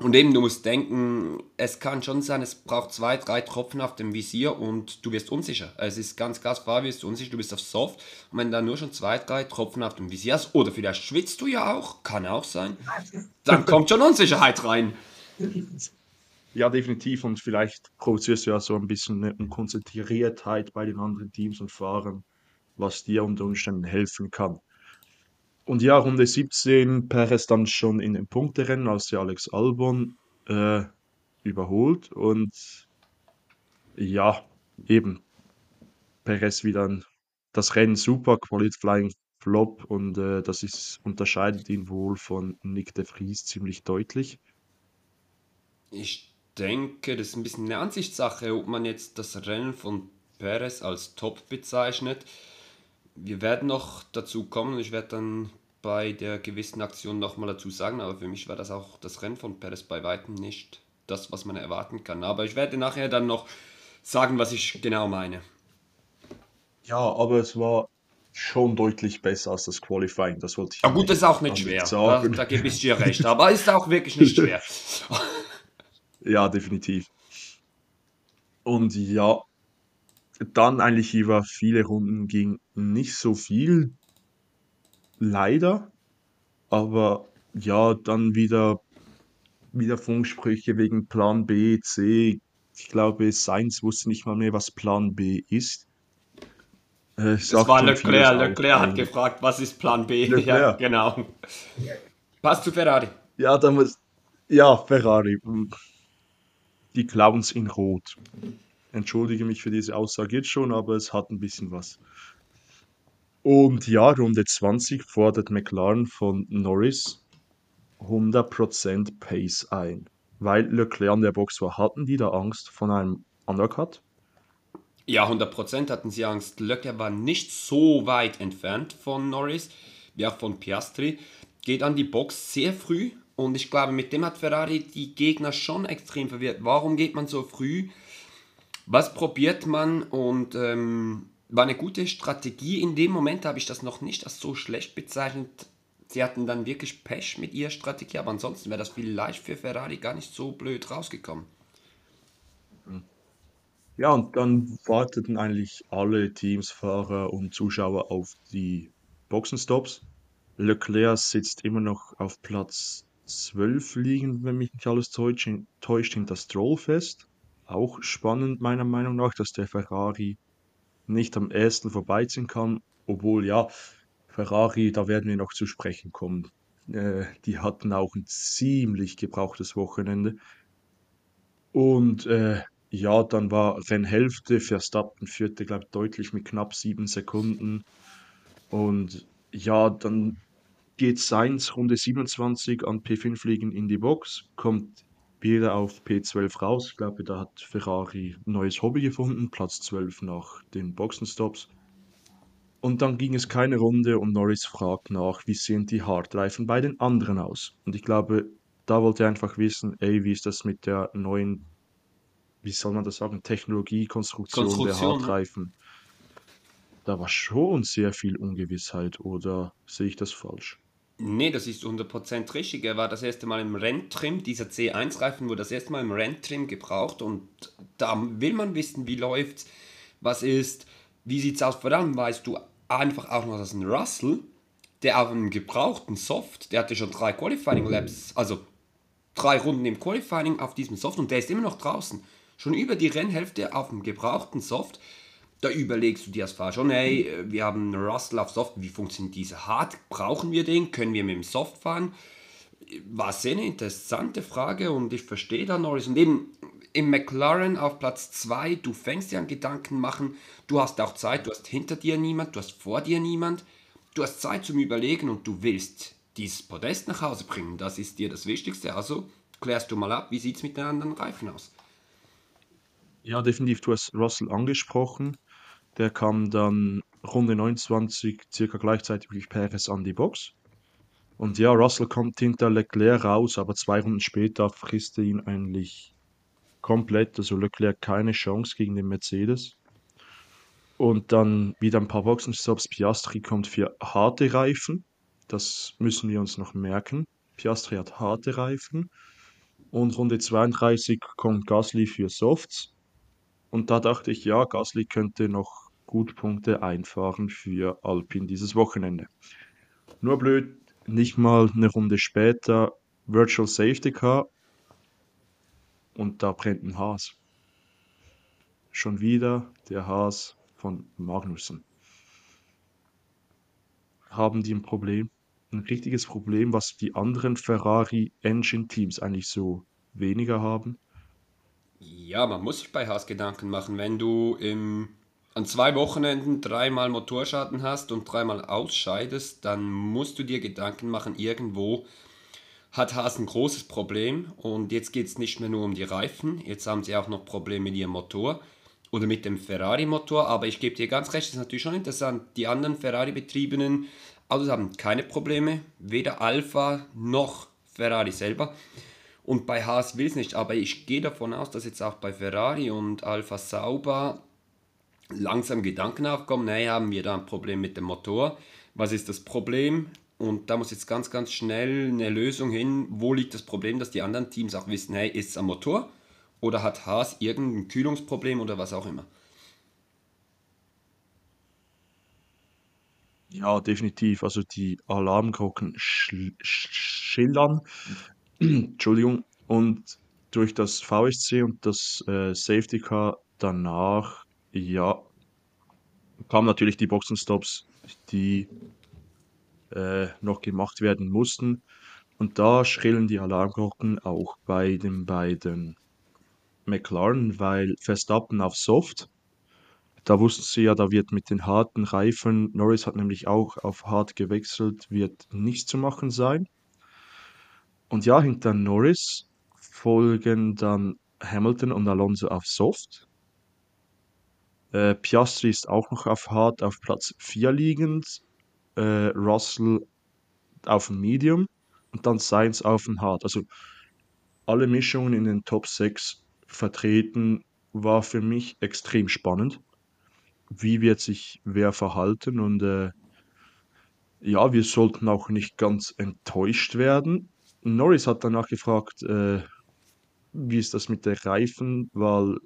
Und eben, du musst denken, es kann schon sein, es braucht zwei, drei Tropfen auf dem Visier und du wirst unsicher. Es ist ganz klar, klar, wirst du unsicher, du bist auf Soft. Und wenn da nur schon zwei, drei Tropfen auf dem Visier hast, oder vielleicht schwitzt du ja auch, kann auch sein, dann kommt schon Unsicherheit rein. Ja, definitiv. Und vielleicht provozierst du ja so ein bisschen eine Unkonzentriertheit bei den anderen Teams und Fahrern, was dir unter Umständen helfen kann. Und ja, Runde 17, Perez dann schon in den Punkterennen, als er Alex Albon äh, überholt. Und ja, eben, Perez wieder das Rennen super, Qualifying Flop und äh, das ist, unterscheidet ihn wohl von Nick de Vries ziemlich deutlich. Ich denke, das ist ein bisschen eine Ansichtssache, ob man jetzt das Rennen von Perez als top bezeichnet. Wir werden noch dazu kommen, ich werde dann bei der gewissen Aktion nochmal dazu sagen, aber für mich war das auch das Rennen von Perez bei weitem nicht das, was man erwarten kann. Aber ich werde nachher dann noch sagen, was ich genau meine. Ja, aber es war schon deutlich besser als das Qualifying, das wollte ich. Ja gut, das ist auch nicht schwer, da, da gebe ich dir recht, aber ist auch wirklich nicht schwer. Ja, definitiv. Und ja, dann eigentlich über viele Runden ging nicht so viel. Leider. Aber ja, dann wieder, wieder Funksprüche wegen Plan B, C. Ich glaube, Sainz wusste nicht mal mehr, was Plan B ist. Äh, das war Leclerc. Leclerc hat gefragt, was ist Plan B? Leclerc. Ja, genau. Passt zu Ferrari. Ja, da muss. Ja, Ferrari die Clowns in Rot. Entschuldige mich für diese Aussage jetzt schon, aber es hat ein bisschen was. Und ja, Runde 20 fordert McLaren von Norris 100% Pace ein. Weil Leclerc an der Box war, hatten die da Angst von einem Undercut? Ja, 100% hatten sie Angst. Leclerc war nicht so weit entfernt von Norris, auch von Piastri. Geht an die Box sehr früh, und ich glaube, mit dem hat Ferrari die Gegner schon extrem verwirrt. Warum geht man so früh? Was probiert man? Und ähm, war eine gute Strategie. In dem Moment habe ich das noch nicht als so schlecht bezeichnet. Sie hatten dann wirklich Pech mit ihrer Strategie, aber ansonsten wäre das vielleicht für Ferrari gar nicht so blöd rausgekommen. Ja, und dann warteten eigentlich alle Teams, Fahrer und Zuschauer auf die Boxenstops. Leclerc sitzt immer noch auf Platz 12 liegen, wenn mich nicht alles täuscht, hinter Stroll fest. Auch spannend meiner Meinung nach, dass der Ferrari nicht am ersten vorbeiziehen kann, obwohl ja, Ferrari, da werden wir noch zu sprechen kommen. Äh, die hatten auch ein ziemlich gebrauchtes Wochenende. Und äh, ja, dann war Rennhälfte, Verstappen führte, glaube ich, deutlich mit knapp sieben Sekunden. Und ja, dann geht Sainz Runde 27 an P5 fliegen in die Box, kommt wieder auf P12 raus. Ich glaube, da hat Ferrari ein neues Hobby gefunden, Platz 12 nach den Boxenstops. Und dann ging es keine Runde und Norris fragt nach, wie sehen die Hardreifen bei den anderen aus? Und ich glaube, da wollte er einfach wissen, ey, wie ist das mit der neuen, wie soll man das sagen, Technologie, Konstruktion der Konstruktion, ne? Hartreifen. Da war schon sehr viel Ungewissheit, oder sehe ich das falsch? Nee, das ist 100% richtig. Er war das erste Mal im Renntrim. Dieser C1-Reifen wurde das erste Mal im Renntrim gebraucht und da will man wissen, wie läuft's, was ist, wie sieht's aus. Vor allem weißt du einfach auch noch, dass ein Russell, der auf einem gebrauchten Soft, der hatte schon drei Qualifying Labs, also drei Runden im Qualifying auf diesem Soft und der ist immer noch draußen. Schon über die Rennhälfte auf dem gebrauchten Soft. Da überlegst du dir als Fahrer schon, hey, wir haben Russell auf Soft, wie funktioniert dieser Hard? Brauchen wir den? Können wir mit dem Soft fahren? War sehr eine interessante Frage und ich verstehe da Norris. Und eben im McLaren auf Platz 2, du fängst dir an Gedanken machen, du hast auch Zeit, du hast hinter dir niemand, du hast vor dir niemand, du hast Zeit zum Überlegen und du willst dieses Podest nach Hause bringen. Das ist dir das Wichtigste. Also klärst du mal ab, wie sieht es mit den anderen Reifen aus? Ja, definitiv, du hast Russell angesprochen. Der kam dann Runde 29 circa gleichzeitig wie Perez an die Box. Und ja, Russell kommt hinter Leclerc raus, aber zwei Runden später frisst er ihn eigentlich komplett. Also Leclerc keine Chance gegen den Mercedes. Und dann wieder ein paar Boxenstops. Piastri kommt für harte Reifen. Das müssen wir uns noch merken. Piastri hat harte Reifen. Und Runde 32 kommt Gasly für Softs. Und da dachte ich, ja, Gasly könnte noch gut Punkte einfahren für Alpine dieses Wochenende. Nur blöd, nicht mal eine Runde später Virtual Safety Car und da brennt ein Haas. Schon wieder der Haas von Magnussen. Haben die ein Problem? Ein richtiges Problem, was die anderen Ferrari Engine Teams eigentlich so weniger haben? Ja, man muss sich bei Haas Gedanken machen, wenn du im, an zwei Wochenenden dreimal Motorschaden hast und dreimal ausscheidest, dann musst du dir Gedanken machen, irgendwo hat Haas ein großes Problem und jetzt geht es nicht mehr nur um die Reifen, jetzt haben sie auch noch Probleme mit ihrem Motor oder mit dem Ferrari-Motor, aber ich gebe dir ganz recht, das ist natürlich schon interessant, die anderen Ferrari-betriebenen Autos haben keine Probleme, weder Alpha noch Ferrari selber. Und bei Haas will es nicht, aber ich gehe davon aus, dass jetzt auch bei Ferrari und Alfa Sauber langsam Gedanken aufkommen, hey, haben wir da ein Problem mit dem Motor? Was ist das Problem? Und da muss jetzt ganz, ganz schnell eine Lösung hin. Wo liegt das Problem, dass die anderen Teams auch wissen, hey, ist es am Motor? Oder hat Haas irgendein Kühlungsproblem oder was auch immer? Ja, definitiv. Also die Alarmglocken schillern. Entschuldigung. Und durch das VSC und das äh, Safety Car danach, ja, kamen natürlich die Boxenstops, die äh, noch gemacht werden mussten. Und da schrillen die Alarmglocken auch bei den beiden McLaren, weil Verstappen auf Soft, da wussten sie ja, da wird mit den harten Reifen, Norris hat nämlich auch auf hart gewechselt, wird nichts zu machen sein. Und ja, hinter Norris folgen dann Hamilton und Alonso auf Soft. Äh, Piastri ist auch noch auf Hard auf Platz 4 liegend. Äh, Russell auf Medium und dann Sainz auf dem Hard. Also alle Mischungen in den Top 6 vertreten war für mich extrem spannend. Wie wird sich wer verhalten und äh, ja, wir sollten auch nicht ganz enttäuscht werden. Norris hat danach gefragt, äh, wie ist das mit der Reifenwahl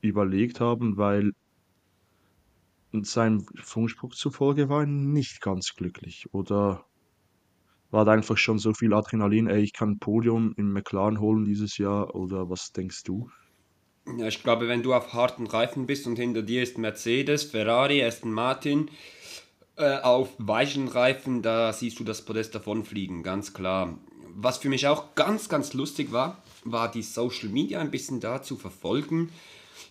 überlegt haben, weil seinem Funkspruch zufolge war er nicht ganz glücklich. Oder war da einfach schon so viel Adrenalin, ey, ich kann ein Podium im McLaren holen dieses Jahr? Oder was denkst du? Ja, ich glaube, wenn du auf harten Reifen bist und hinter dir ist Mercedes, Ferrari, Aston Martin, äh, auf weichen Reifen, da siehst du das Podest davonfliegen, ganz klar. Was für mich auch ganz, ganz lustig war, war die Social Media ein bisschen da zu verfolgen,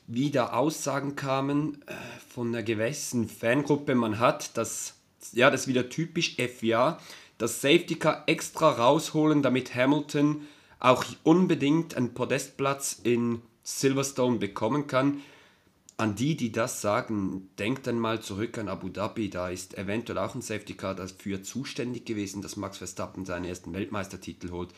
wie da Aussagen kamen äh, von einer gewissen Fangruppe. Man hat das, ja, das wieder typisch FIA, das Safety Car extra rausholen, damit Hamilton auch unbedingt einen Podestplatz in Silverstone bekommen kann. An die, die das sagen, denkt dann mal zurück an Abu Dhabi. Da ist eventuell auch ein Safety Car dafür zuständig gewesen, dass Max Verstappen seinen ersten Weltmeistertitel holt.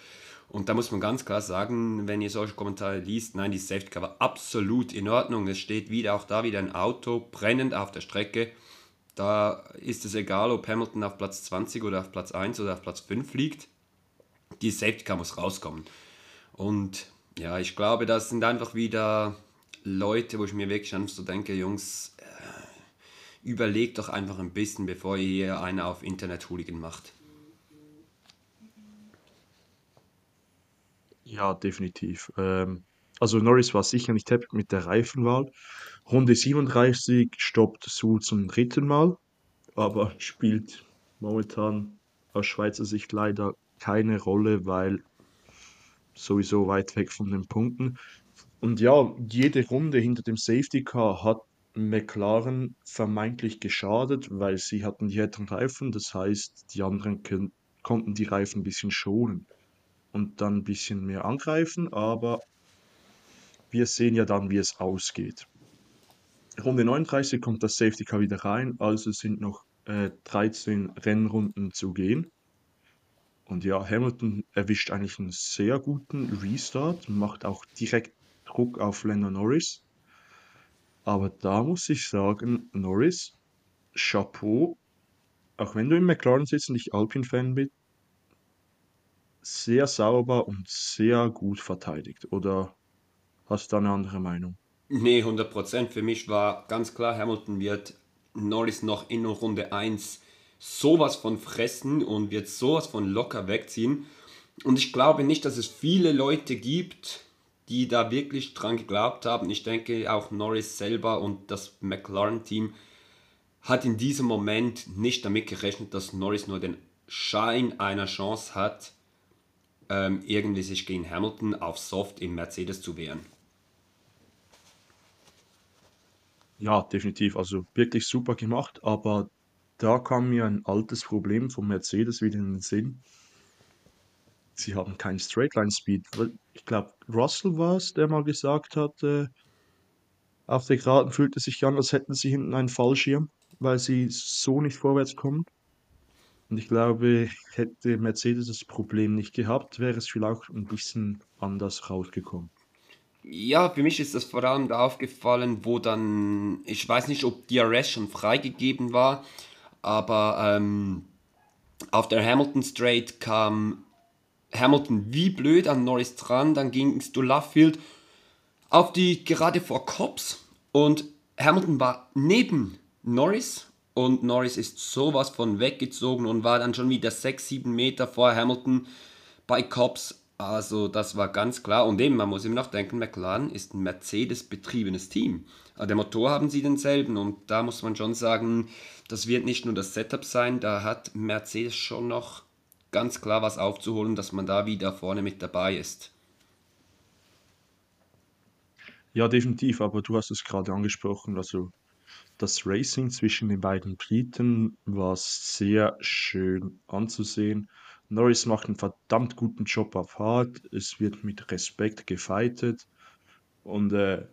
Und da muss man ganz klar sagen, wenn ihr solche Kommentare liest, nein, die Safety Car war absolut in Ordnung. Es steht wieder auch da wieder ein Auto brennend auf der Strecke. Da ist es egal, ob Hamilton auf Platz 20 oder auf Platz 1 oder auf Platz 5 liegt. Die Safety Car muss rauskommen. Und ja, ich glaube, das sind einfach wieder Leute, wo ich mir wirklich einfach so denke, Jungs, äh, überlegt doch einfach ein bisschen, bevor ihr hier eine auf Internet-Hooligan macht. Ja, definitiv. Ähm, also Norris war sicher nicht happy mit der Reifenwahl. Runde 37 stoppt Sul zum dritten Mal, aber spielt momentan aus Schweizer Sicht leider keine Rolle, weil sowieso weit weg von den Punkten. Und ja, jede Runde hinter dem Safety Car hat McLaren vermeintlich geschadet, weil sie hatten die härteren Reifen. Das heißt, die anderen konnten die Reifen ein bisschen schonen und dann ein bisschen mehr angreifen. Aber wir sehen ja dann, wie es ausgeht. Runde 39 kommt das Safety Car wieder rein, also sind noch äh, 13 Rennrunden zu gehen. Und ja, Hamilton erwischt eigentlich einen sehr guten Restart, macht auch direkt Druck auf Lando Norris. Aber da muss ich sagen, Norris, Chapeau, auch wenn du im McLaren sitzt und ich Alpine-Fan bist, sehr sauber und sehr gut verteidigt. Oder hast du da eine andere Meinung? Nee, 100%. Für mich war ganz klar, Hamilton wird Norris noch in Runde 1 sowas von fressen und wird sowas von locker wegziehen. Und ich glaube nicht, dass es viele Leute gibt, die da wirklich dran geglaubt haben. Ich denke auch Norris selber und das McLaren-Team hat in diesem Moment nicht damit gerechnet, dass Norris nur den Schein einer Chance hat, ähm, irgendwie sich gegen Hamilton auf Soft in Mercedes zu wehren. Ja, definitiv. Also wirklich super gemacht, aber da kam mir ein altes Problem von Mercedes wieder in den Sinn. Sie haben keinen Straightline Speed. Ich glaube, Russell war es, der mal gesagt hat, äh, auf der Geraden fühlt es sich an, als hätten sie hinten einen Fallschirm, weil sie so nicht vorwärts kommen. Und ich glaube, hätte Mercedes das Problem nicht gehabt, wäre es vielleicht ein bisschen anders rausgekommen. Ja, für mich ist das vor allem da aufgefallen, wo dann, ich weiß nicht, ob DRS schon freigegeben war, aber ähm, auf der Hamilton Straight kam Hamilton wie blöd an Norris dran, dann ging es zu Luffield auf die gerade vor Cops und Hamilton war neben Norris und Norris ist sowas von weggezogen und war dann schon wieder 6, 7 Meter vor Hamilton bei Cops. Also das war ganz klar. Und eben, man muss immer noch denken, McLaren ist ein Mercedes-betriebenes Team. Der Motor haben sie denselben und da muss man schon sagen, das wird nicht nur das Setup sein, da hat Mercedes schon noch ganz klar was aufzuholen, dass man da wieder vorne mit dabei ist. Ja, definitiv, aber du hast es gerade angesprochen, also das Racing zwischen den beiden Briten war sehr schön anzusehen. Norris macht einen verdammt guten Job auf Hard, es wird mit Respekt gefightet und äh,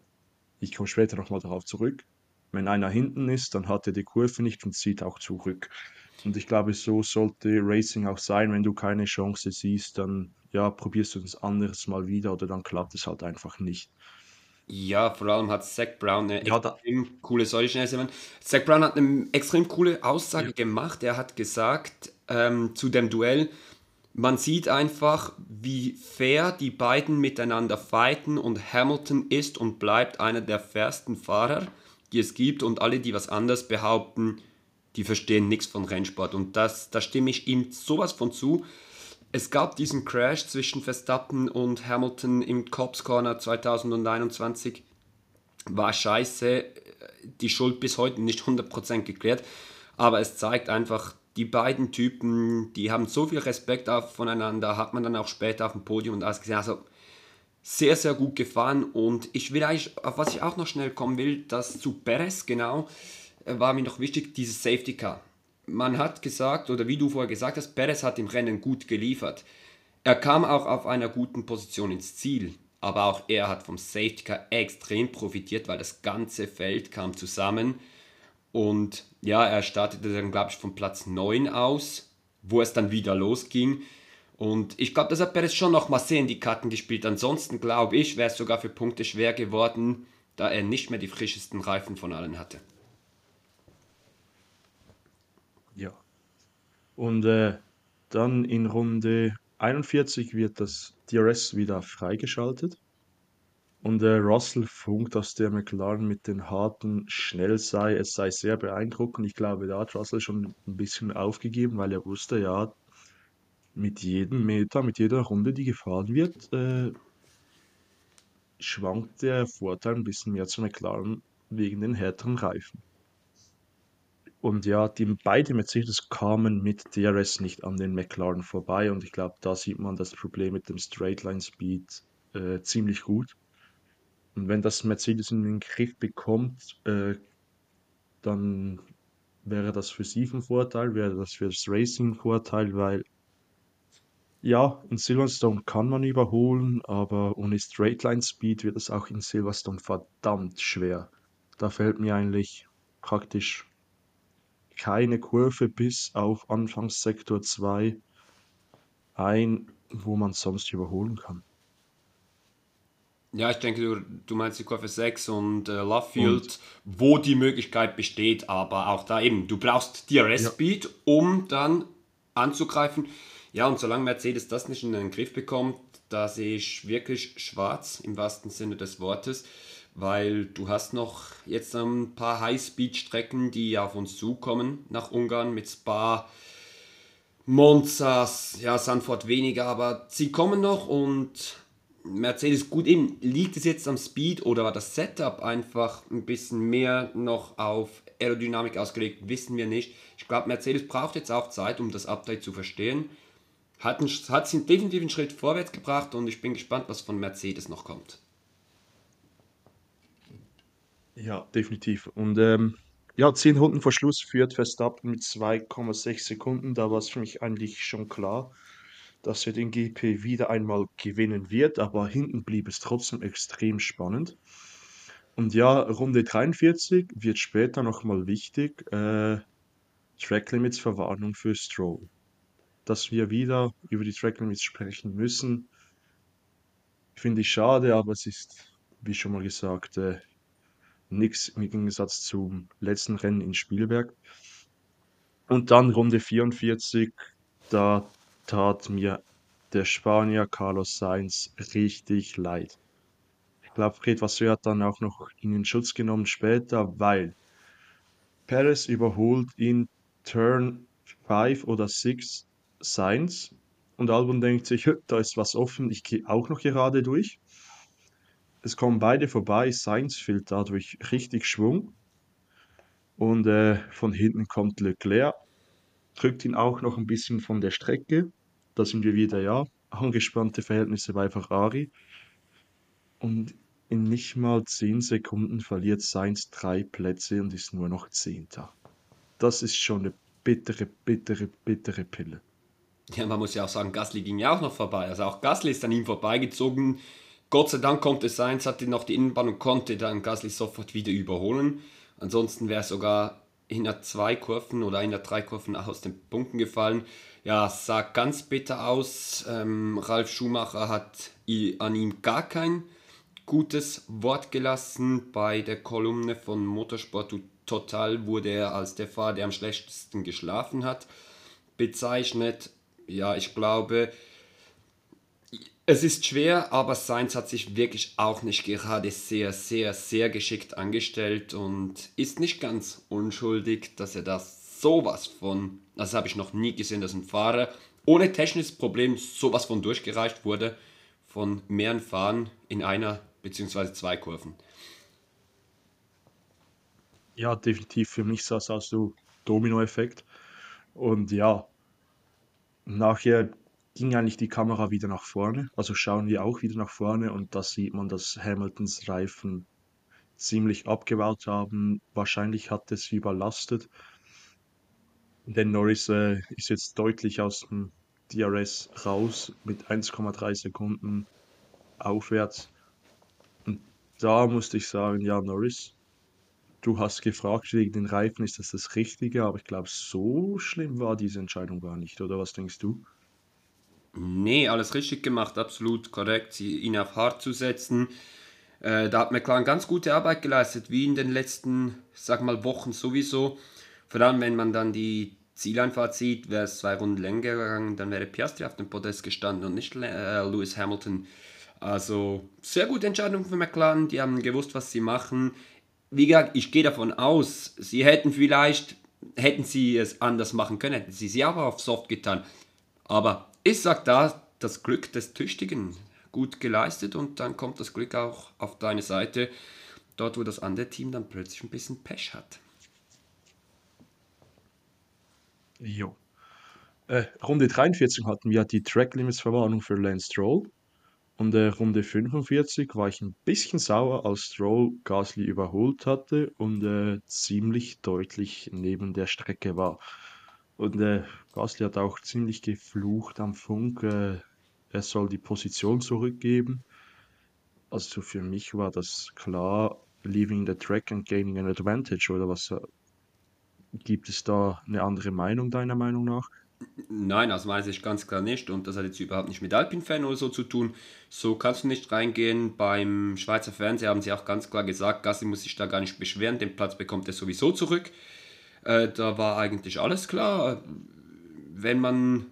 ich komme später nochmal darauf zurück. Wenn einer hinten ist, dann hat er die Kurve nicht und zieht auch zurück. Und ich glaube, so sollte Racing auch sein. Wenn du keine Chance siehst, dann ja, probierst du es anderes mal wieder oder dann klappt es halt einfach nicht. Ja, vor allem hat Zach Brown eine ja, extrem coole, sorry, schnell, Zach Brown hat eine extrem coole Aussage ja. gemacht. Er hat gesagt ähm, zu dem Duell, man sieht einfach, wie fair die beiden miteinander fighten und Hamilton ist und bleibt einer der fairsten Fahrer, die es gibt und alle, die was anderes behaupten, die verstehen nichts von Rennsport. Und das, da stimme ich ihm sowas von zu. Es gab diesen Crash zwischen Verstappen und Hamilton im Cops Corner 2021. War scheiße, die Schuld bis heute nicht 100% geklärt, aber es zeigt einfach, die beiden Typen, die haben so viel Respekt voneinander, hat man dann auch später auf dem Podium und alles gesehen. Also sehr, sehr gut gefahren und ich will eigentlich, auf was ich auch noch schnell kommen will, dass zu Perez genau, war mir noch wichtig, dieses Safety Car. Man hat gesagt, oder wie du vorher gesagt hast, Perez hat im Rennen gut geliefert. Er kam auch auf einer guten Position ins Ziel. aber auch er hat vom Safety Car extrem profitiert, weil das ganze Feld kam zusammen. Und ja, er startete dann, glaube ich, von Platz 9 aus, wo es dann wieder losging. Und ich glaube, das hat Perez schon noch mal sehr in die Karten gespielt. Ansonsten glaube ich, wäre es sogar für Punkte schwer geworden, da er nicht mehr die frischesten Reifen von allen hatte. Ja. Und äh, dann in Runde 41 wird das DRS wieder freigeschaltet. Und äh, Russell funkt, dass der McLaren mit den Harten schnell sei. Es sei sehr beeindruckend. Ich glaube, da hat Russell schon ein bisschen aufgegeben, weil er wusste, ja, mit jedem Meter, mit jeder Runde, die gefahren wird, äh, schwankt der Vorteil ein bisschen mehr zu McLaren wegen den härteren Reifen. Und ja, die beide Mercedes kamen mit DRS nicht an den McLaren vorbei und ich glaube, da sieht man das Problem mit dem Straightline Speed äh, ziemlich gut. Und wenn das Mercedes in den Griff bekommt, äh, dann wäre das für sie ein Vorteil, wäre das für das Racing ein Vorteil, weil ja, in Silverstone kann man überholen, aber ohne Straightline Speed wird es auch in Silverstone verdammt schwer. Da fällt mir eigentlich praktisch keine Kurve bis auf Anfangssektor 2 ein, wo man sonst überholen kann. Ja, ich denke, du, du meinst die Kurve 6 und äh, Love und, wo die Möglichkeit besteht, aber auch da eben, du brauchst DRS-Speed, ja. um dann anzugreifen. Ja, und solange Mercedes das nicht in den Griff bekommt, da sehe ich wirklich schwarz im wahrsten Sinne des Wortes weil du hast noch jetzt ein paar Highspeed-Strecken, die auf uns zukommen nach Ungarn mit Spa, Monzas, ja, Sanford weniger, aber sie kommen noch und Mercedes, gut, eben liegt es jetzt am Speed oder war das Setup einfach ein bisschen mehr noch auf Aerodynamik ausgelegt, wissen wir nicht. Ich glaube, Mercedes braucht jetzt auch Zeit, um das Update zu verstehen. Hat, einen, hat sie definitiv einen Schritt vorwärts gebracht und ich bin gespannt, was von Mercedes noch kommt. Ja, definitiv. Und ähm, ja, 10 Runden vor Schluss führt Verstappen mit 2,6 Sekunden. Da war es für mich eigentlich schon klar, dass er den GP wieder einmal gewinnen wird, aber hinten blieb es trotzdem extrem spannend. Und ja, Runde 43 wird später nochmal wichtig. Äh, Track Limits Verwarnung für Stroll. Dass wir wieder über die Track Limits sprechen müssen, finde ich schade, aber es ist, wie schon mal gesagt, äh, nichts im Gegensatz zum letzten Rennen in Spielberg. Und dann Runde 44, da tat mir der Spanier Carlos Sainz richtig leid. Ich glaube, Fred Vasseur hat dann auch noch in den Schutz genommen später, weil Perez überholt in Turn 5 oder 6 Sainz und Albon denkt sich, da ist was offen, ich gehe auch noch gerade durch. Es kommen beide vorbei, Sainz fehlt dadurch richtig Schwung. Und äh, von hinten kommt Leclerc, drückt ihn auch noch ein bisschen von der Strecke. Da sind wir wieder, ja, angespannte Verhältnisse bei Ferrari. Und in nicht mal 10 Sekunden verliert Sainz drei Plätze und ist nur noch Zehnter. Das ist schon eine bittere, bittere, bittere Pille. Ja, man muss ja auch sagen, Gasly ging ja auch noch vorbei. Also auch Gasly ist an ihm vorbeigezogen Gott sei Dank konnte Sainz hatte noch die Innenbahn und konnte dann Gasly sofort wieder überholen. Ansonsten wäre sogar in der zwei Kurven oder in der drei Kurven aus den Punkten gefallen. Ja, sah ganz bitter aus. Ähm, Ralf Schumacher hat an ihm gar kein gutes Wort gelassen. Bei der Kolumne von Motorsport Total wurde er als der Fahrer, der am schlechtesten geschlafen hat, bezeichnet. Ja, ich glaube, es ist schwer, aber Sainz hat sich wirklich auch nicht gerade sehr, sehr, sehr geschickt angestellt und ist nicht ganz unschuldig, dass er das sowas von, das habe ich noch nie gesehen, dass ein Fahrer ohne technisches Problem sowas von durchgereicht wurde von mehreren Fahren in einer bzw. zwei Kurven. Ja, definitiv. Für mich sah es aus so Domino-Effekt. Und ja, nachher ging eigentlich die Kamera wieder nach vorne. Also schauen wir auch wieder nach vorne und da sieht man, dass Hamiltons Reifen ziemlich abgebaut haben. Wahrscheinlich hat es überlastet. Denn Norris äh, ist jetzt deutlich aus dem DRS raus mit 1,3 Sekunden. aufwärts. Und da musste ich sagen, ja, Norris, du hast gefragt wegen den Reifen, ist das das Richtige? Aber ich glaube, so schlimm war diese Entscheidung gar nicht, oder was denkst du? Nee, alles richtig gemacht, absolut korrekt, ihn auf hart zu setzen. Äh, da hat McLaren ganz gute Arbeit geleistet, wie in den letzten, sag mal, Wochen sowieso. Vor allem, wenn man dann die Zieleinfahrt sieht, wäre es zwei Runden länger gegangen, dann wäre Piastri auf dem Podest gestanden und nicht äh, Lewis Hamilton. Also sehr gute Entscheidung für McLaren, die haben gewusst, was sie machen. Wie gesagt, ich gehe davon aus, sie hätten vielleicht, hätten sie es anders machen können, hätten sie sie aber auf Soft getan. Aber ich sage da, das Glück des Tüchtigen gut geleistet und dann kommt das Glück auch auf deine Seite, dort wo das andere Team dann plötzlich ein bisschen Pech hat. Jo. Äh, Runde 43 hatten wir die Track Limits Verwarnung für Lance Stroll. Und äh, Runde 45 war ich ein bisschen sauer, als Stroll Gasly überholt hatte und äh, ziemlich deutlich neben der Strecke war. Und äh, Gasly hat auch ziemlich geflucht am Funk, äh, er soll die Position zurückgeben. Also für mich war das klar, leaving the track and gaining an advantage, oder was äh, Gibt es da eine andere Meinung deiner Meinung nach? Nein, aus meiner Sicht ganz klar nicht. Und das hat jetzt überhaupt nicht mit Alpin-Fan oder so zu tun. So kannst du nicht reingehen. Beim Schweizer Fernseher haben sie auch ganz klar gesagt, Gassi muss sich da gar nicht beschweren, den Platz bekommt er sowieso zurück. Äh, da war eigentlich alles klar. Wenn man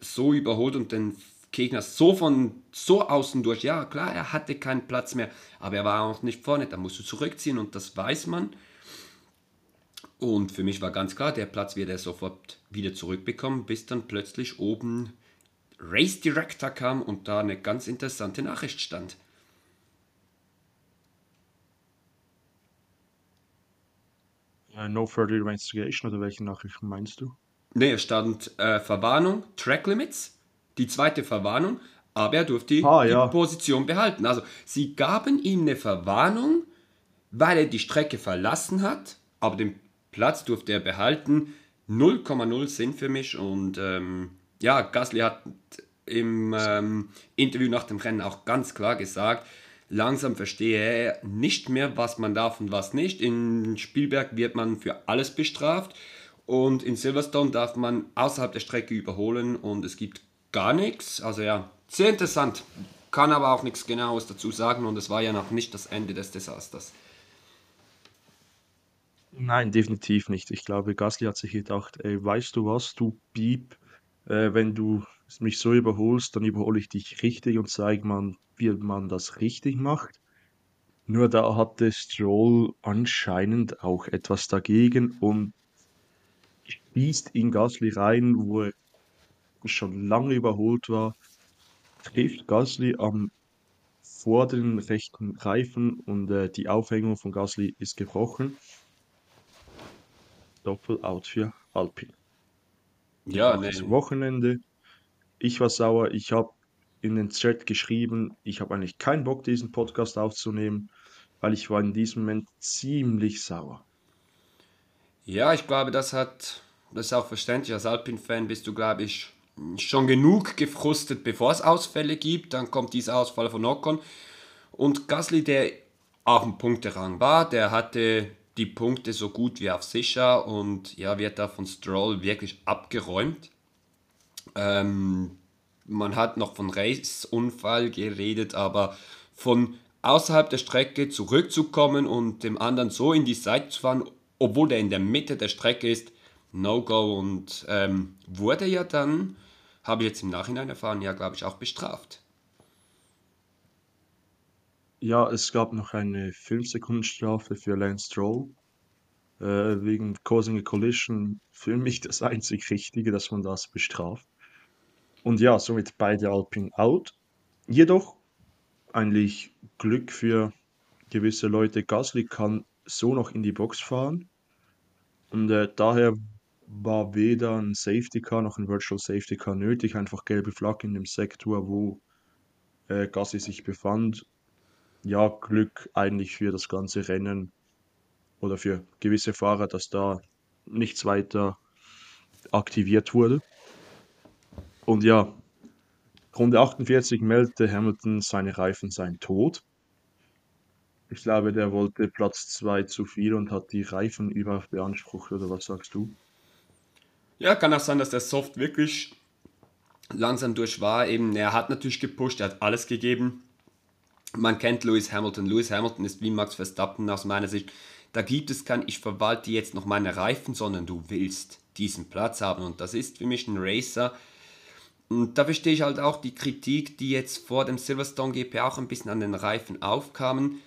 so überholt und den Gegner so von so außen durch, ja klar, er hatte keinen Platz mehr, aber er war auch nicht vorne, da musst du zurückziehen und das weiß man. Und für mich war ganz klar, der Platz wird er sofort wieder zurückbekommen, bis dann plötzlich oben Race Director kam und da eine ganz interessante Nachricht stand. Uh, no further investigation oder welche Nachricht meinst du? Ne, es stand äh, Verwarnung, Track Limits, die zweite Verwarnung, aber er durfte die, ah, ja. die Position behalten. Also sie gaben ihm eine Verwarnung, weil er die Strecke verlassen hat, aber den Platz durfte er behalten. 0,0 Sinn für mich und ähm, ja, Gasly hat im ähm, Interview nach dem Rennen auch ganz klar gesagt, langsam verstehe er nicht mehr, was man darf und was nicht. In Spielberg wird man für alles bestraft und in Silverstone darf man außerhalb der Strecke überholen und es gibt gar nichts. Also ja, sehr interessant. Kann aber auch nichts Genaues dazu sagen und es war ja noch nicht das Ende des Desasters. Nein, definitiv nicht. Ich glaube, Gasly hat sich gedacht, ey, weißt du was, du Piep, äh, wenn du mich so überholst, dann überhole ich dich richtig und zeige man, wie man das richtig macht. Nur da hatte Stroll anscheinend auch etwas dagegen und schießt in Gasly rein, wo er schon lange überholt war, trifft Gasly am vorderen rechten Reifen und äh, die Aufhängung von Gasly ist gebrochen. Doppel-Out für Alpin. Ja, nee. Das Wochenende. Ich war sauer. Ich habe in den Chat geschrieben, ich habe eigentlich keinen Bock, diesen Podcast aufzunehmen, weil ich war in diesem Moment ziemlich sauer. Ja, ich glaube, das hat, das ist auch verständlich. Als Alpin-Fan bist du, glaube ich, schon genug gefrustet, bevor es Ausfälle gibt. Dann kommt dieser Ausfall von Ocon. Und Gasly, der auch ein Punkterang war, der hatte die Punkte so gut wie auf sicher und ja, wird da von Stroll wirklich abgeräumt. Ähm, man hat noch von Race-Unfall geredet, aber von außerhalb der Strecke zurückzukommen und dem anderen so in die Seite zu fahren, obwohl der in der Mitte der Strecke ist, No-Go und ähm, wurde ja dann, habe ich jetzt im Nachhinein erfahren, ja, glaube ich, auch bestraft. Ja, es gab noch eine 5-Sekunden-Strafe für Lance Stroll äh, wegen Causing a Collision. Für mich das einzig Richtige, dass man das bestraft. Und ja, somit beide Alpine out. Jedoch eigentlich Glück für gewisse Leute. Gasly kann so noch in die Box fahren. Und äh, daher war weder ein Safety Car noch ein Virtual Safety Car nötig. Einfach gelbe Flagge in dem Sektor, wo äh, Gasly sich befand ja, Glück eigentlich für das ganze Rennen oder für gewisse Fahrer, dass da nichts weiter aktiviert wurde. Und ja, Runde 48 meldete Hamilton, seine Reifen seien tot. Ich glaube, der wollte Platz 2 zu viel und hat die Reifen über beansprucht, oder was sagst du? Ja, kann auch sein, dass der Soft wirklich langsam durch war. Eben, er hat natürlich gepusht, er hat alles gegeben. Man kennt Lewis Hamilton. Lewis Hamilton ist wie Max Verstappen aus meiner Sicht. Da gibt es kein, ich verwalte jetzt noch meine Reifen, sondern du willst diesen Platz haben. Und das ist für mich ein Racer. Und da verstehe ich halt auch die Kritik, die jetzt vor dem Silverstone GP auch ein bisschen an den Reifen aufkamen,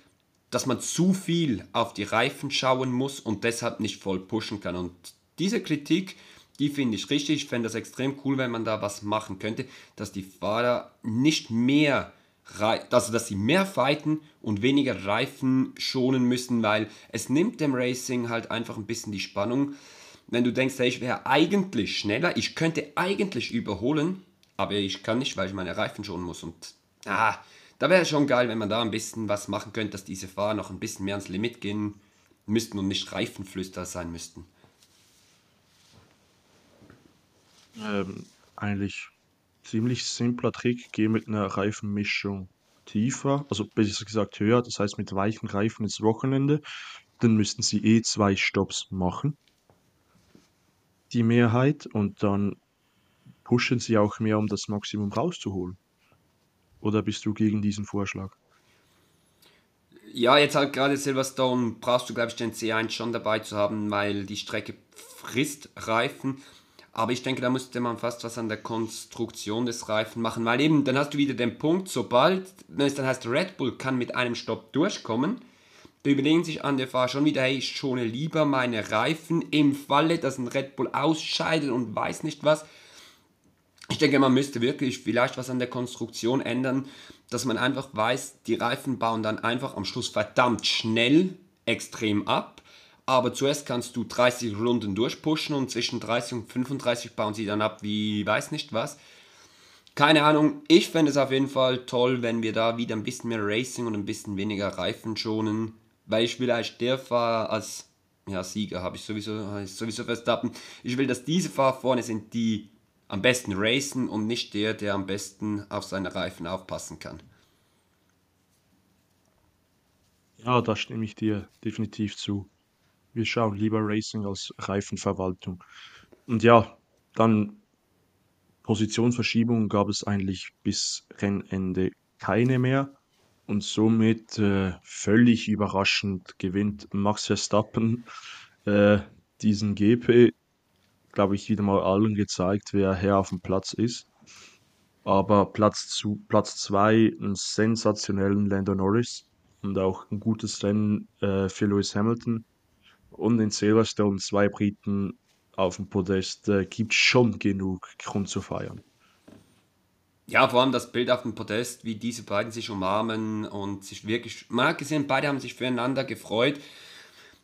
dass man zu viel auf die Reifen schauen muss und deshalb nicht voll pushen kann. Und diese Kritik, die finde ich richtig. Ich fände das extrem cool, wenn man da was machen könnte, dass die Fahrer nicht mehr also dass sie mehr fighten und weniger Reifen schonen müssen, weil es nimmt dem Racing halt einfach ein bisschen die Spannung. Wenn du denkst, hey, ich wäre eigentlich schneller, ich könnte eigentlich überholen, aber ich kann nicht, weil ich meine Reifen schonen muss. Und ah, da wäre schon geil, wenn man da ein bisschen was machen könnte, dass diese Fahrer noch ein bisschen mehr ans Limit gehen müssten und nicht Reifenflüster sein müssten. Ähm, eigentlich ziemlich simpler Trick, geh mit einer Reifenmischung tiefer, also besser gesagt höher, das heißt mit weichen Reifen ins Wochenende, dann müssten sie eh zwei Stops machen. Die Mehrheit und dann pushen sie auch mehr, um das Maximum rauszuholen. Oder bist du gegen diesen Vorschlag? Ja, jetzt halt gerade Silverstone brauchst du, glaube ich, den C1 schon dabei zu haben, weil die Strecke frisst Reifen. Aber ich denke, da müsste man fast was an der Konstruktion des Reifen machen, weil eben, dann hast du wieder den Punkt, sobald, wenn es dann heißt, Red Bull kann mit einem Stopp durchkommen, da überlegen sich an der Fahrer schon wieder, hey, ich schone lieber meine Reifen im Falle, dass ein Red Bull ausscheidet und weiß nicht was. Ich denke, man müsste wirklich vielleicht was an der Konstruktion ändern, dass man einfach weiß, die Reifen bauen dann einfach am Schluss verdammt schnell extrem ab aber zuerst kannst du 30 Runden durchpushen und zwischen 30 und 35 bauen sie dann ab wie weiß nicht was. Keine Ahnung, ich fände es auf jeden Fall toll, wenn wir da wieder ein bisschen mehr Racing und ein bisschen weniger Reifen schonen, weil ich will als der Fahrer als ja, Sieger habe ich sowieso, sowieso Verstappen. Ich will, dass diese Fahrer vorne sind, die am besten racen und nicht der, der am besten auf seine Reifen aufpassen kann. Ja, da stimme ich dir definitiv zu wir schauen lieber Racing als Reifenverwaltung. Und ja, dann Positionsverschiebungen gab es eigentlich bis Rennende keine mehr. Und somit äh, völlig überraschend gewinnt Max Verstappen äh, diesen GP. Glaube ich, wieder mal allen gezeigt, wer Herr auf dem Platz ist. Aber Platz 2 Platz zwei, einen sensationellen Lando Norris und auch ein gutes Rennen äh, für Lewis Hamilton und in Silverstone zwei Briten auf dem Podest äh, gibt schon genug Grund zu feiern. Ja, vor allem das Bild auf dem Podest, wie diese beiden sich umarmen und sich wirklich, man gesehen, beide haben sich füreinander gefreut.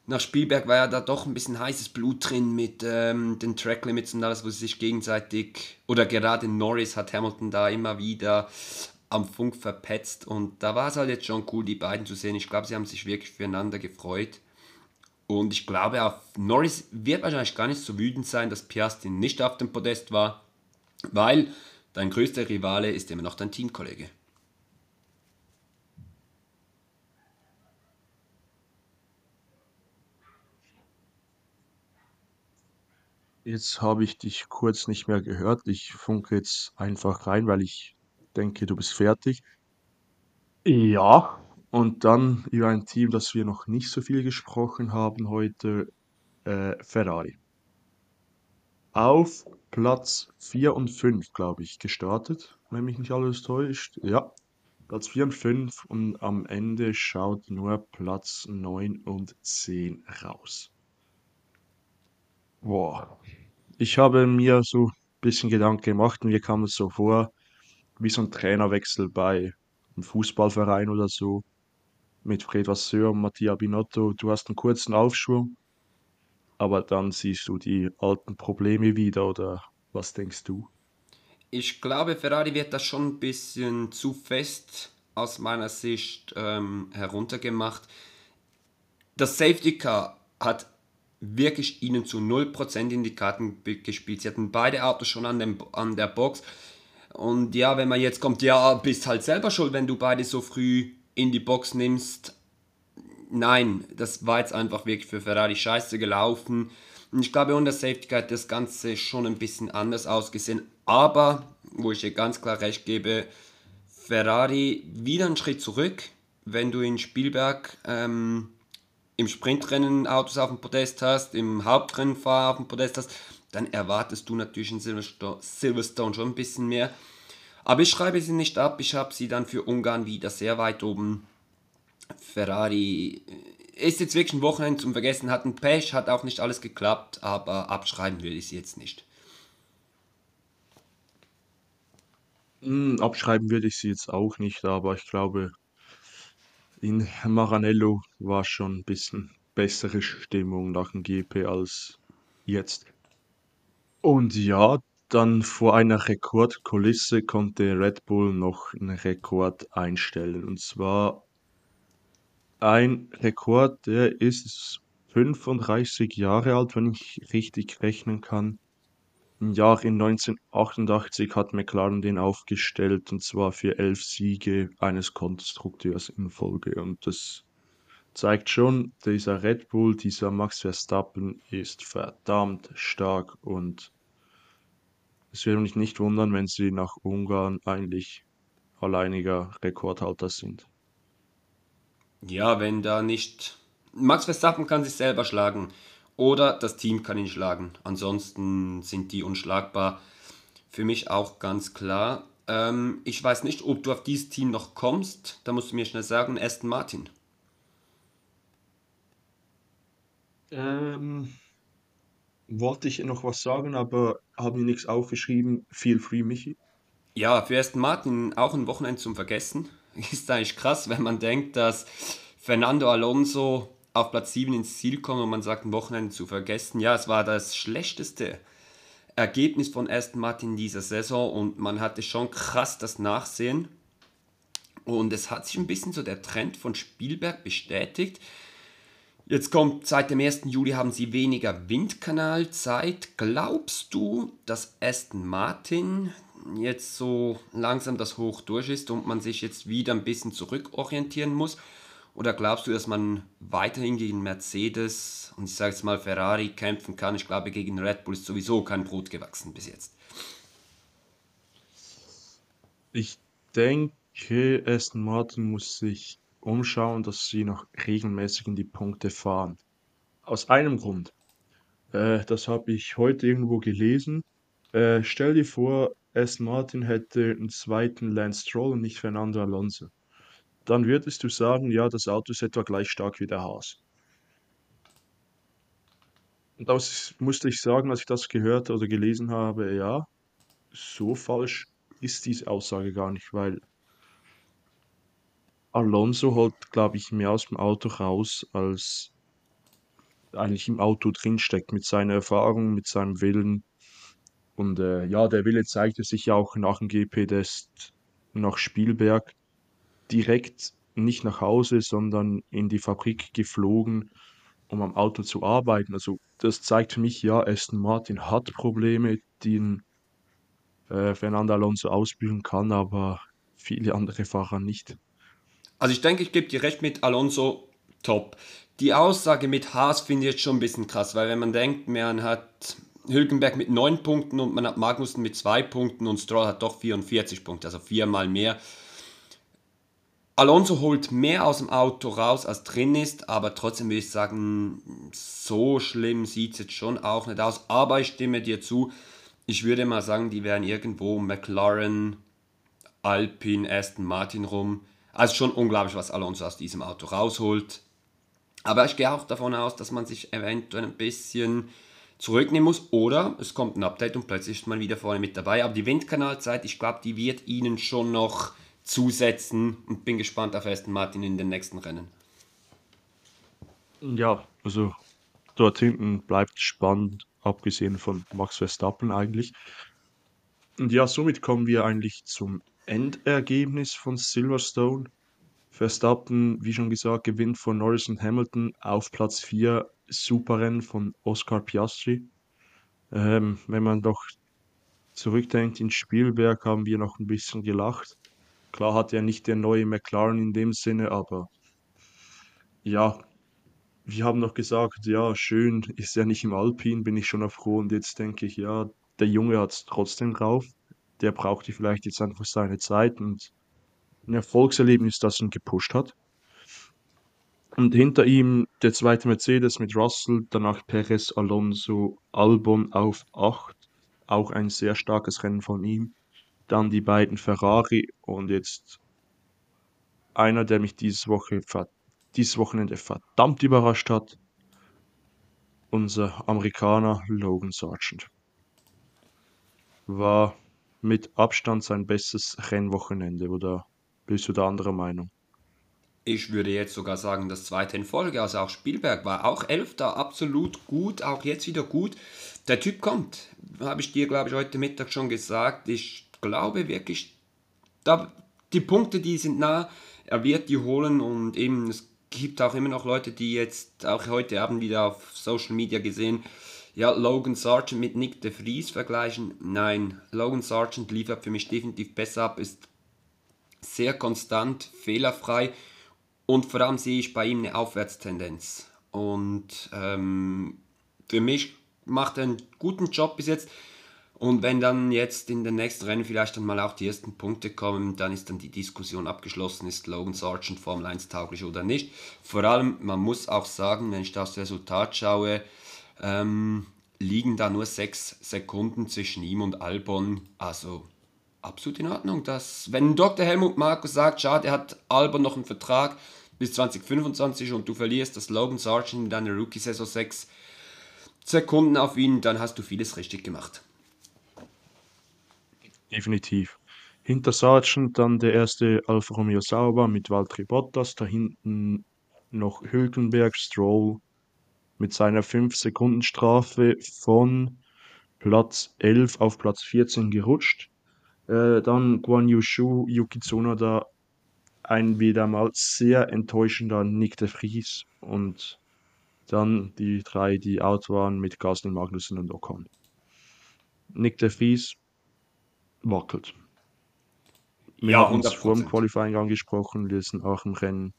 Nach Spielberg war ja da doch ein bisschen heißes Blut drin mit ähm, den Track Limits und alles, wo sie sich gegenseitig, oder gerade Norris hat Hamilton da immer wieder am Funk verpetzt und da war es halt jetzt schon cool, die beiden zu sehen. Ich glaube, sie haben sich wirklich füreinander gefreut. Und ich glaube, auch Norris wird wahrscheinlich gar nicht so wütend sein, dass Piastri nicht auf dem Podest war, weil dein größter Rivale ist immer noch dein Teamkollege. Jetzt habe ich dich kurz nicht mehr gehört. Ich funke jetzt einfach rein, weil ich denke, du bist fertig. Ja, und dann über ein Team, das wir noch nicht so viel gesprochen haben heute, äh, Ferrari. Auf Platz 4 und 5, glaube ich, gestartet, wenn mich nicht alles täuscht. Ja, Platz 4 und 5 und am Ende schaut nur Platz 9 und 10 raus. Boah. Ich habe mir so ein bisschen Gedanken gemacht, mir kam es so vor, wie so ein Trainerwechsel bei einem Fußballverein oder so mit Fred Vasseur und Mattia Binotto, du hast einen kurzen Aufschwung, aber dann siehst du die alten Probleme wieder oder was denkst du? Ich glaube, Ferrari wird das schon ein bisschen zu fest aus meiner Sicht ähm, heruntergemacht. Das Safety Car hat wirklich ihnen zu 0% in die Karten gespielt. Sie hatten beide Autos schon an, dem, an der Box Und ja, wenn man jetzt kommt, ja, bist halt selber schuld, wenn du beide so früh in die Box nimmst. Nein, das war jetzt einfach wirklich für Ferrari scheiße gelaufen. Und ich glaube, unter Safety Car hat das Ganze schon ein bisschen anders ausgesehen. Aber, wo ich dir ganz klar recht gebe, Ferrari wieder einen Schritt zurück. Wenn du in Spielberg ähm, im Sprintrennen Autos auf dem Podest hast, im Hauptrennen auf dem Podest hast, dann erwartest du natürlich in Silverstone schon ein bisschen mehr. Aber ich schreibe sie nicht ab, ich habe sie dann für Ungarn wieder sehr weit oben. Ferrari äh, ist jetzt wirklich ein Wochenende zum Vergessen, hat ein Pech, hat auch nicht alles geklappt, aber abschreiben will ich sie jetzt nicht. Hm, abschreiben würde ich sie jetzt auch nicht, aber ich glaube, in Maranello war schon ein bisschen bessere Stimmung nach dem GP als jetzt. Und ja, dann vor einer Rekordkulisse konnte Red Bull noch einen Rekord einstellen. Und zwar ein Rekord, der ist 35 Jahre alt, wenn ich richtig rechnen kann. Im Jahr in 1988 hat McLaren den aufgestellt, und zwar für elf Siege eines Konstrukteurs in Folge. Und das zeigt schon, dieser Red Bull, dieser Max Verstappen ist verdammt stark und es würde mich nicht wundern, wenn sie nach Ungarn eigentlich alleiniger Rekordhalter sind. Ja, wenn da nicht. Max Verstappen kann sich selber schlagen oder das Team kann ihn schlagen. Ansonsten sind die unschlagbar. Für mich auch ganz klar. Ähm, ich weiß nicht, ob du auf dieses Team noch kommst. Da musst du mir schnell sagen, Aston Martin. Ähm, wollte ich noch was sagen, aber habe mir nichts aufgeschrieben. Feel free, Michi. Ja, für Aston Martin auch ein Wochenende zum Vergessen. Ist eigentlich krass, wenn man denkt, dass Fernando Alonso auf Platz 7 ins Ziel kommt und man sagt, ein Wochenende zu vergessen. Ja, es war das schlechteste Ergebnis von Aston Martin in dieser Saison und man hatte schon krass das Nachsehen. Und es hat sich ein bisschen so der Trend von Spielberg bestätigt. Jetzt kommt, seit dem 1. Juli haben sie weniger Windkanalzeit. Glaubst du, dass Aston Martin jetzt so langsam das Hoch durch ist und man sich jetzt wieder ein bisschen zurückorientieren muss? Oder glaubst du, dass man weiterhin gegen Mercedes und ich sage jetzt mal Ferrari kämpfen kann? Ich glaube, gegen Red Bull ist sowieso kein Brot gewachsen bis jetzt. Ich denke, Aston Martin muss sich umschauen, dass sie noch regelmäßig in die Punkte fahren. Aus einem Grund. Äh, das habe ich heute irgendwo gelesen. Äh, stell dir vor, Aston Martin hätte einen zweiten Lance Stroll und nicht Fernando Alonso. Dann würdest du sagen, ja, das Auto ist etwa gleich stark wie der Haas. Und das musste ich sagen, als ich das gehört oder gelesen habe, ja, so falsch ist diese Aussage gar nicht, weil Alonso holt, glaube ich, mehr aus dem Auto raus, als eigentlich im Auto drinsteckt, mit seiner Erfahrung, mit seinem Willen. Und äh, ja, der Wille zeigte sich ja auch nach dem GP-Test nach Spielberg direkt nicht nach Hause, sondern in die Fabrik geflogen, um am Auto zu arbeiten. Also das zeigt für mich, ja, Aston Martin hat Probleme, die äh, Fernando Alonso ausbügeln kann, aber viele andere Fahrer nicht. Also ich denke, ich gebe dir recht mit Alonso top. Die Aussage mit Haas finde ich jetzt schon ein bisschen krass, weil wenn man denkt, man hat Hülkenberg mit 9 Punkten und man hat Magnussen mit 2 Punkten und Stroll hat doch 44 Punkte, also viermal mehr. Alonso holt mehr aus dem Auto raus, als drin ist, aber trotzdem würde ich sagen, so schlimm sieht es jetzt schon auch nicht aus. Aber ich stimme dir zu, ich würde mal sagen, die wären irgendwo McLaren, Alpine, Aston Martin rum. Also schon unglaublich, was Alonso aus diesem Auto rausholt. Aber ich gehe auch davon aus, dass man sich eventuell ein bisschen zurücknehmen muss oder es kommt ein Update und plötzlich ist man wieder vorne mit dabei. Aber die Windkanalzeit, ich glaube, die wird ihnen schon noch zusetzen und bin gespannt auf Aston Martin in den nächsten Rennen. Ja, also dort hinten bleibt spannend, abgesehen von Max Verstappen eigentlich. Und ja, somit kommen wir eigentlich zum Endergebnis von Silverstone. Verstappen, wie schon gesagt, gewinnt von Norris und Hamilton auf Platz 4. Super Rennen von Oscar Piastri. Ähm, wenn man doch zurückdenkt in Spielberg, haben wir noch ein bisschen gelacht. Klar hat er nicht der neue McLaren in dem Sinne, aber ja, wir haben noch gesagt, ja, schön, ist er nicht im Alpin, bin ich schon froh. Und jetzt denke ich, ja, der Junge hat es trotzdem drauf. Der brauchte vielleicht jetzt einfach seine Zeit und ein Erfolgserlebnis, das ihn gepusht hat. Und hinter ihm der zweite Mercedes mit Russell, danach Perez, Alonso, Albon auf 8. Auch ein sehr starkes Rennen von ihm. Dann die beiden Ferrari und jetzt einer, der mich dieses, Woche, dieses Wochenende verdammt überrascht hat. Unser Amerikaner Logan Sargent. War mit Abstand sein bestes Rennwochenende, oder bist du da anderer Meinung? Ich würde jetzt sogar sagen, das zweite in Folge, also auch Spielberg war auch Elfter, absolut gut, auch jetzt wieder gut. Der Typ kommt, habe ich dir, glaube ich, heute Mittag schon gesagt. Ich glaube wirklich, da, die Punkte, die sind nah, er wird die holen und eben, es gibt auch immer noch Leute, die jetzt, auch heute Abend wieder auf Social Media gesehen, ja, Logan Sargent mit Nick de Vries vergleichen. Nein, Logan Sargent liefert für mich definitiv besser ab, ist sehr konstant, fehlerfrei und vor allem sehe ich bei ihm eine Aufwärtstendenz. Und ähm, für mich macht er einen guten Job bis jetzt. Und wenn dann jetzt in den nächsten Rennen vielleicht dann mal auch die ersten Punkte kommen, dann ist dann die Diskussion abgeschlossen, ist Logan Sargent Formel 1 tauglich oder nicht. Vor allem, man muss auch sagen, wenn ich das Resultat schaue, ähm, liegen da nur sechs Sekunden zwischen ihm und Albon. Also absolut in Ordnung. Dass, wenn Dr. Helmut Markus sagt, schade, er hat Albon noch einen Vertrag bis 2025 und du verlierst das Logan Sargent in deiner Rookie-Saison 6 Sekunden auf ihn, dann hast du vieles richtig gemacht. Definitiv. Hinter Sargent dann der erste Alfa Romeo Sauber mit Valtteri Bottas, da hinten noch Hülkenberg, Stroll mit seiner 5-Sekunden-Strafe von Platz 11 auf Platz 14 gerutscht. Äh, dann Guan Yushu, Yuki Tsunoda, ein wieder mal sehr enttäuschender Nick de Vries und dann die drei, die out waren mit Gasly, Magnussen und Ocon. Nick de Vries wackelt. Wir ja, haben es vor dem Qualifying angesprochen, wir sind auch im Rennen.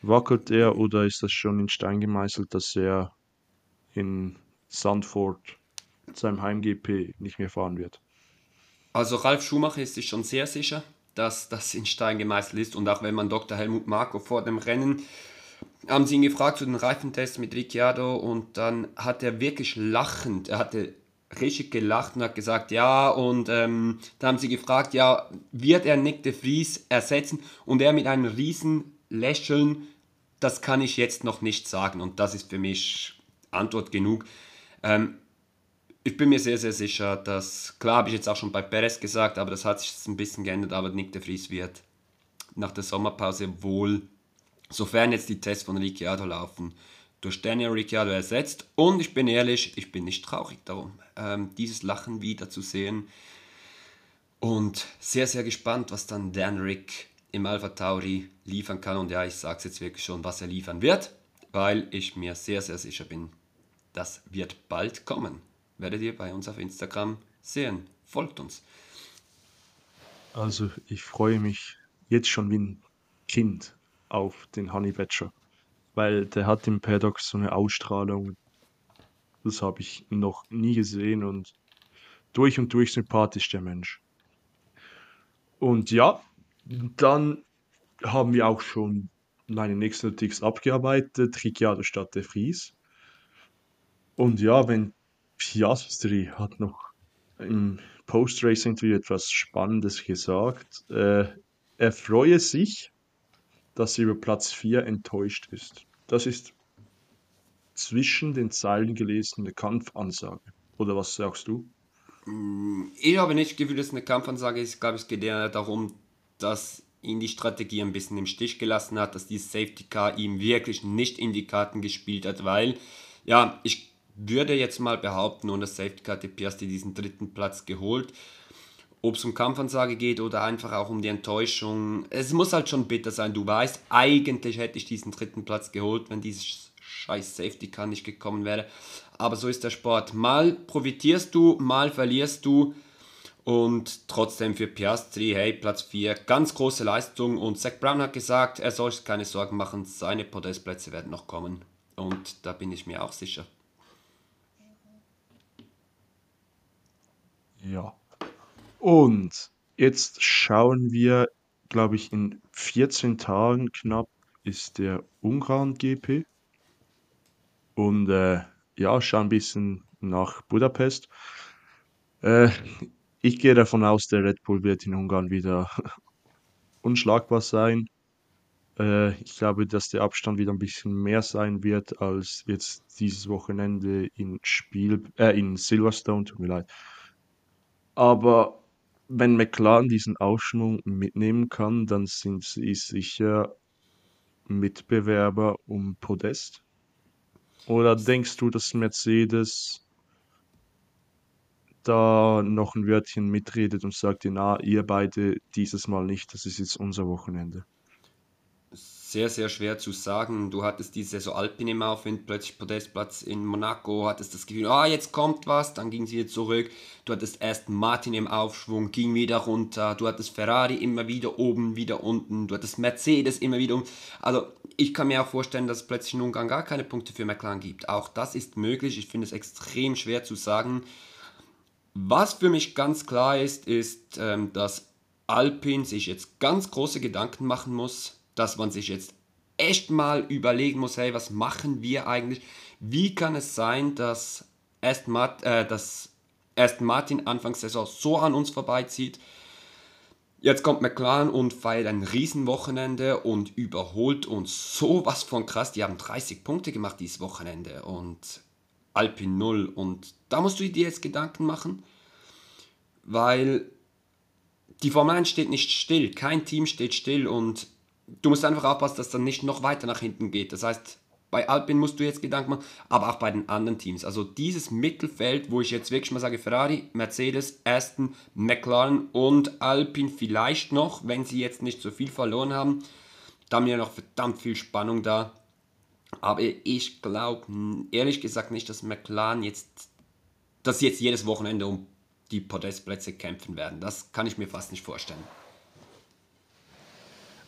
Wackelt er oder ist das schon in Stein gemeißelt, dass er in Sandford, seinem Heim-GP, nicht mehr fahren wird? Also Ralf Schumacher ist sich schon sehr sicher, dass das in Stein gemeißelt ist. Und auch wenn man Dr. Helmut Marko vor dem Rennen haben sie ihn gefragt zu den Reifentests mit Ricciardo und dann hat er wirklich lachend, er hatte richtig gelacht und hat gesagt, ja, und ähm, dann haben sie gefragt, ja, wird er Nick de Vries ersetzen? Und er mit einem riesen Lächeln, das kann ich jetzt noch nicht sagen und das ist für mich Antwort genug. Ähm, ich bin mir sehr, sehr sicher, dass, klar habe ich jetzt auch schon bei Perez gesagt, aber das hat sich jetzt ein bisschen geändert, aber Nick de Vries wird nach der Sommerpause wohl, sofern jetzt die Tests von Ricciardo laufen, durch Daniel Ricciardo ersetzt. Und ich bin ehrlich, ich bin nicht traurig darum, ähm, dieses Lachen wieder zu sehen. Und sehr, sehr gespannt, was dann Dan Rick im Alpha Tauri liefern kann. Und ja, ich sage es jetzt wirklich schon, was er liefern wird, weil ich mir sehr, sehr sicher bin, das wird bald kommen werdet ihr bei uns auf Instagram sehen. Folgt uns. Also ich freue mich jetzt schon wie ein Kind auf den Honey Badger, weil der hat im Paddock so eine Ausstrahlung, das habe ich noch nie gesehen und durch und durch sympathisch der Mensch. Und ja, dann haben wir auch schon meine nächsten Notiz abgearbeitet, Ricciardo statt der Fries. Und ja, wenn Piastri hat noch im Post-Race-Interview etwas Spannendes gesagt. Äh, er freue sich, dass er über Platz 4 enttäuscht ist. Das ist zwischen den Zeilen gelesen eine Kampfansage. Oder was sagst du? Ich habe nicht das Gefühl, dass es eine Kampfansage ist. Ich glaube, es geht eher darum, dass ihn die Strategie ein bisschen im Stich gelassen hat, dass dieses Safety Car ihm wirklich nicht in die Karten gespielt hat, weil, ja, ich würde jetzt mal behaupten, ohne Safety Car hat Piastri diesen dritten Platz geholt. Ob es um Kampfansage geht oder einfach auch um die Enttäuschung. Es muss halt schon bitter sein. Du weißt, eigentlich hätte ich diesen dritten Platz geholt, wenn dieses scheiß Safety Car nicht gekommen wäre. Aber so ist der Sport. Mal profitierst du, mal verlierst du. Und trotzdem für Piastri, hey, Platz 4, ganz große Leistung. Und Zach Brown hat gesagt, er soll sich keine Sorgen machen, seine Podestplätze werden noch kommen. Und da bin ich mir auch sicher. Ja. Und jetzt schauen wir, glaube ich, in 14 Tagen knapp ist der Ungarn GP. Und äh, ja, schauen ein bisschen nach Budapest. Äh, ich gehe davon aus, der Red Bull wird in Ungarn wieder unschlagbar sein. Äh, ich glaube, dass der Abstand wieder ein bisschen mehr sein wird als jetzt dieses Wochenende in Spiel, äh, in Silverstone, tut mir leid. Aber wenn McLaren diesen Aufschwung mitnehmen kann, dann sind sie sicher Mitbewerber um Podest. Oder denkst du, dass Mercedes da noch ein Wörtchen mitredet und sagt, na, ihr beide dieses Mal nicht, das ist jetzt unser Wochenende? Sehr, sehr schwer zu sagen. Du hattest diese Saison Alpine im Aufwind, plötzlich Podestplatz in Monaco, hattest das Gefühl, ah, jetzt kommt was, dann ging sie wieder zurück. Du hattest erst Martin im Aufschwung, ging wieder runter. Du hattest Ferrari immer wieder oben, wieder unten. Du hattest Mercedes immer wieder um. Also, ich kann mir auch vorstellen, dass es plötzlich in Ungarn gar keine Punkte für McLaren gibt. Auch das ist möglich. Ich finde es extrem schwer zu sagen. Was für mich ganz klar ist, ist, ähm, dass Alpine sich jetzt ganz große Gedanken machen muss, dass man sich jetzt echt mal überlegen muss, hey, was machen wir eigentlich? Wie kann es sein, dass Aston, Martin, äh, dass Aston Martin Anfangssaison so an uns vorbeizieht? Jetzt kommt McLaren und feiert ein Riesenwochenende und überholt uns sowas von krass. Die haben 30 Punkte gemacht dieses Wochenende und Alpine 0. Und da musst du dir jetzt Gedanken machen, weil die Formel 1 steht nicht still. Kein Team steht still und du musst einfach aufpassen, dass dann nicht noch weiter nach hinten geht. Das heißt, bei Alpine musst du jetzt Gedanken machen, aber auch bei den anderen Teams. Also dieses Mittelfeld, wo ich jetzt wirklich mal sage, Ferrari, Mercedes, Aston, McLaren und Alpine vielleicht noch, wenn sie jetzt nicht so viel verloren haben, da haben wir noch verdammt viel Spannung da. Aber ich glaube ehrlich gesagt nicht, dass McLaren jetzt, dass sie jetzt jedes Wochenende um die Podestplätze kämpfen werden. Das kann ich mir fast nicht vorstellen.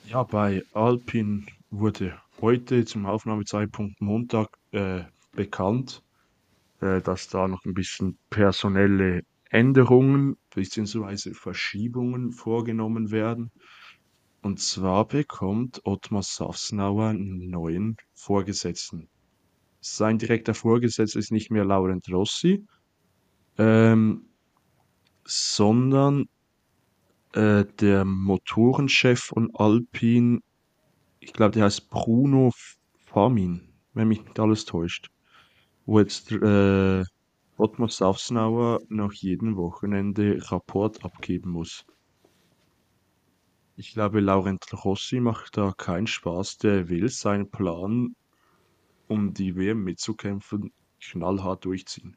Ja, bei Alpin wurde heute zum Aufnahmezeitpunkt Montag äh, bekannt, äh, dass da noch ein bisschen personelle Änderungen bzw. Verschiebungen vorgenommen werden. Und zwar bekommt Ottmar Safsnauer einen neuen Vorgesetzten. Sein direkter Vorgesetzter ist nicht mehr Laurent Rossi, ähm, sondern äh, der Motorenchef von Alpine, ich glaube, der heißt Bruno Famin, wenn mich nicht alles täuscht, wo jetzt äh, Ottmar Safsnauer nach jedem Wochenende Rapport abgeben muss. Ich glaube, Laurent Rossi macht da keinen Spaß, der will seinen Plan, um die WM mitzukämpfen, knallhart durchziehen.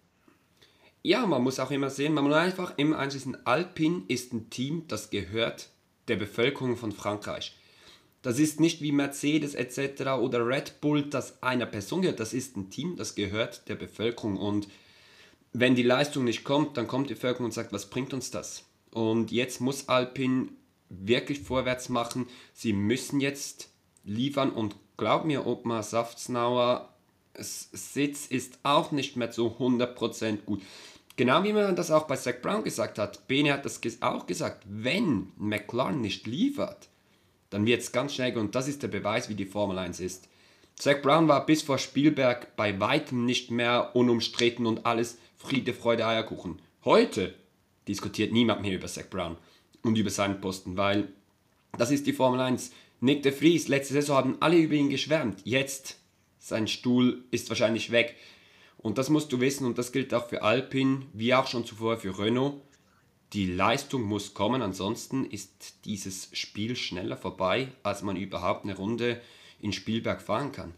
Ja, man muss auch immer sehen, man muss einfach immer einschließen, Alpine ist ein Team, das gehört der Bevölkerung von Frankreich. Das ist nicht wie Mercedes etc. oder Red Bull, das einer Person gehört. Das ist ein Team, das gehört der Bevölkerung. Und wenn die Leistung nicht kommt, dann kommt die Bevölkerung und sagt, was bringt uns das? Und jetzt muss Alpine wirklich vorwärts machen. Sie müssen jetzt liefern und glaub mir, Ottmar Saftsnauer Sitz ist auch nicht mehr zu 100% gut. Genau wie man das auch bei Zach Brown gesagt hat. Bene hat das auch gesagt. Wenn McLaren nicht liefert, dann wird es ganz schnell und das ist der Beweis, wie die Formel 1 ist. Zach Brown war bis vor Spielberg bei weitem nicht mehr unumstritten und alles Friede, Freude, Eierkuchen. Heute diskutiert niemand mehr über Zach Brown und über seinen Posten, weil das ist die Formel 1. Nick de Vries, letzte Saison haben alle über ihn geschwärmt. Jetzt, sein Stuhl ist wahrscheinlich weg. Und das musst du wissen und das gilt auch für Alpine, wie auch schon zuvor für Renault. Die Leistung muss kommen, ansonsten ist dieses Spiel schneller vorbei, als man überhaupt eine Runde in Spielberg fahren kann.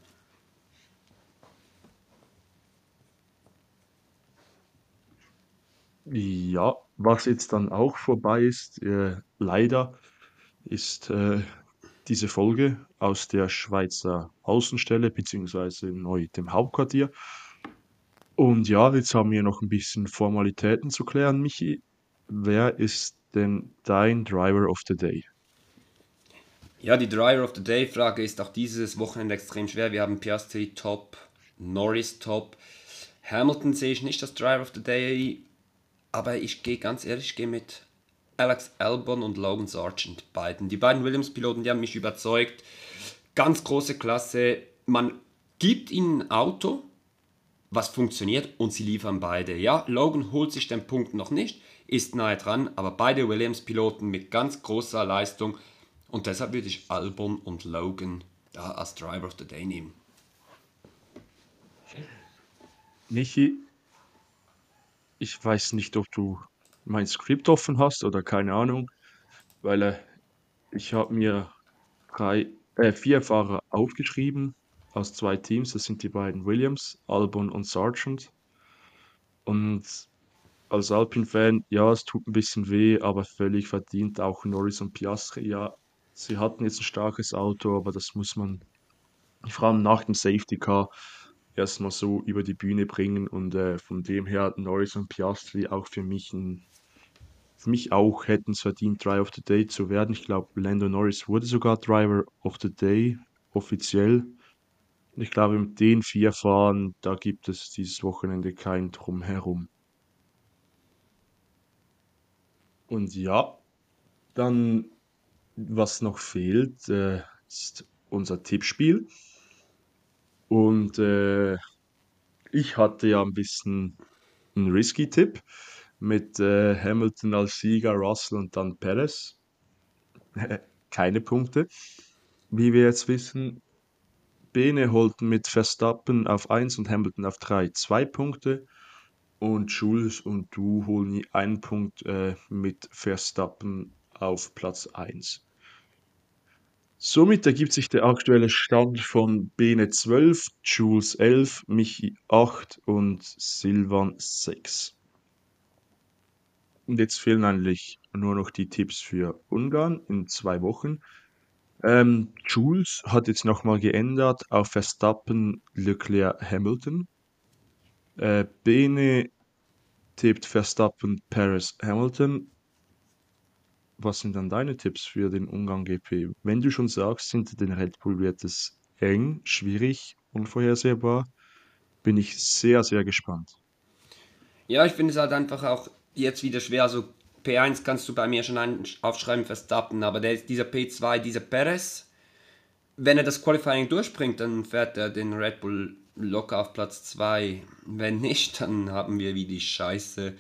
Ja, was jetzt dann auch vorbei ist, äh, leider, ist äh, diese Folge aus der Schweizer Außenstelle beziehungsweise neu dem Hauptquartier. Und ja, jetzt haben wir noch ein bisschen Formalitäten zu klären. Michi, wer ist denn dein Driver of the Day? Ja, die Driver of the Day Frage ist auch dieses Wochenende extrem schwer. Wir haben Piastri top, Norris top. Hamilton sehe ich nicht als Driver of the Day, aber ich gehe ganz ehrlich, ich gehe mit Alex Albon und Logan Sargent beiden. Die beiden Williams-Piloten, die haben mich überzeugt. Ganz große Klasse. Man gibt ihnen ein Auto, was funktioniert und sie liefern beide. Ja, Logan holt sich den Punkt noch nicht, ist nahe dran, aber beide Williams-Piloten mit ganz großer Leistung und deshalb würde ich Albon und Logan da als Driver of the Day nehmen. Michi, ich weiß nicht, ob du mein Skript offen hast oder keine Ahnung, weil äh, ich habe mir drei, äh, vier Fahrer aufgeschrieben aus zwei Teams. Das sind die beiden Williams, Albon und Sargent. Und als Alpine-Fan, ja, es tut ein bisschen weh, aber völlig verdient auch Norris und Piastri. Ja, sie hatten jetzt ein starkes Auto, aber das muss man vor allem nach dem Safety Car erstmal so über die Bühne bringen. Und äh, von dem her Norris und Piastri auch für mich ein, für mich auch hätten es verdient, Driver of the Day zu werden. Ich glaube, Lando Norris wurde sogar Driver of the Day offiziell. Ich glaube, mit den vier Fahren, da gibt es dieses Wochenende kein Drumherum. Und ja, dann, was noch fehlt, äh, ist unser Tippspiel. Und äh, ich hatte ja ein bisschen einen risky Tipp mit äh, Hamilton als Sieger, Russell und dann Perez. Keine Punkte. Wie wir jetzt wissen, Bene holt mit Verstappen auf 1 und Hamilton auf 3 zwei Punkte. Und Jules und du holen einen Punkt äh, mit Verstappen auf Platz 1. Somit ergibt sich der aktuelle Stand von Bene 12, Jules 11, Michi 8 und Silvan 6. Und jetzt fehlen eigentlich nur noch die Tipps für Ungarn in zwei Wochen. Ähm, Jules hat jetzt nochmal geändert auf Verstappen, Leclerc, Hamilton. Äh, Bene tippt Verstappen, Paris, Hamilton. Was sind dann deine Tipps für den Ungarn GP? Wenn du schon sagst, hinter den Red Bull wird es eng, schwierig, unvorhersehbar, bin ich sehr, sehr gespannt. Ja, ich finde es halt einfach auch jetzt wieder schwer. Also P1 kannst du bei mir schon aufschreiben, Verstappen, aber der, dieser P2, dieser Perez, wenn er das Qualifying durchbringt, dann fährt er den Red Bull locker auf Platz 2. Wenn nicht, dann haben wir wie die Scheiße.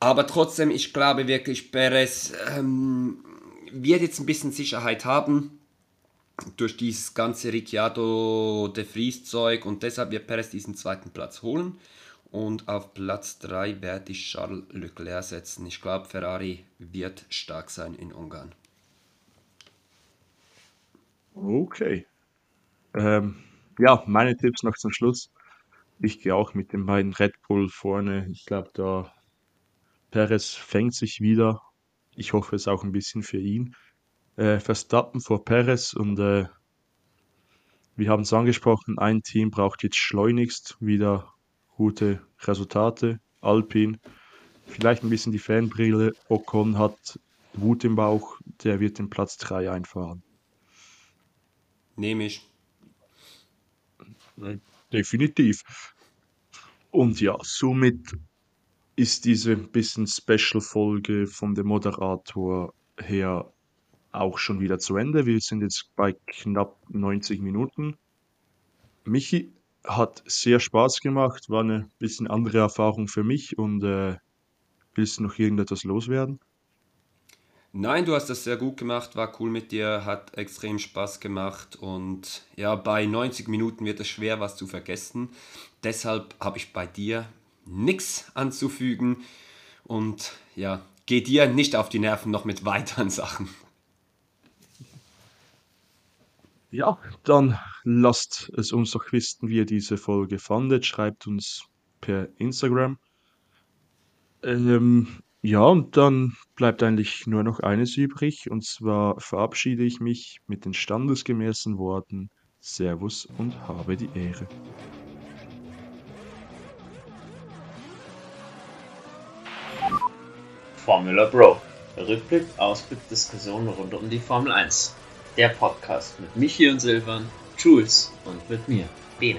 Aber trotzdem, ich glaube wirklich, Perez ähm, wird jetzt ein bisschen Sicherheit haben durch dieses ganze Ricciardo de Vries Zeug und deshalb wird Perez diesen zweiten Platz holen. Und auf Platz 3 werde ich Charles Leclerc setzen. Ich glaube, Ferrari wird stark sein in Ungarn. Okay. Ähm, ja, meine Tipps noch zum Schluss. Ich gehe auch mit den beiden Red Bull vorne. Ich glaube, da Perez fängt sich wieder. Ich hoffe es auch ein bisschen für ihn. Äh, Verstappen vor Perez und äh, wir haben es angesprochen, ein Team braucht jetzt schleunigst wieder gute Resultate. Alpin, vielleicht ein bisschen die Fanbrille. Ocon hat Wut im Bauch, der wird den Platz 3 einfahren. Nehme ich. Definitiv. Und ja, somit ist diese bisschen Special-Folge von dem Moderator her auch schon wieder zu Ende. Wir sind jetzt bei knapp 90 Minuten. Michi, hat sehr Spaß gemacht, war eine bisschen andere Erfahrung für mich und äh, willst du noch irgendetwas loswerden? Nein, du hast das sehr gut gemacht, war cool mit dir, hat extrem Spaß gemacht und ja, bei 90 Minuten wird es schwer, was zu vergessen. Deshalb habe ich bei dir nichts anzufügen und ja, geh dir nicht auf die Nerven noch mit weiteren Sachen. Ja, dann lasst es uns doch wissen, wie ihr diese Folge fandet. Schreibt uns per Instagram. Ähm, Ja, und dann bleibt eigentlich nur noch eines übrig, und zwar verabschiede ich mich mit den standesgemäßen Worten Servus und habe die Ehre. Formula Bro. Rückblick, Ausblick, Diskussion rund um die Formel 1. Der Podcast mit Michi und Silvan, Jules und mit mir, Bene.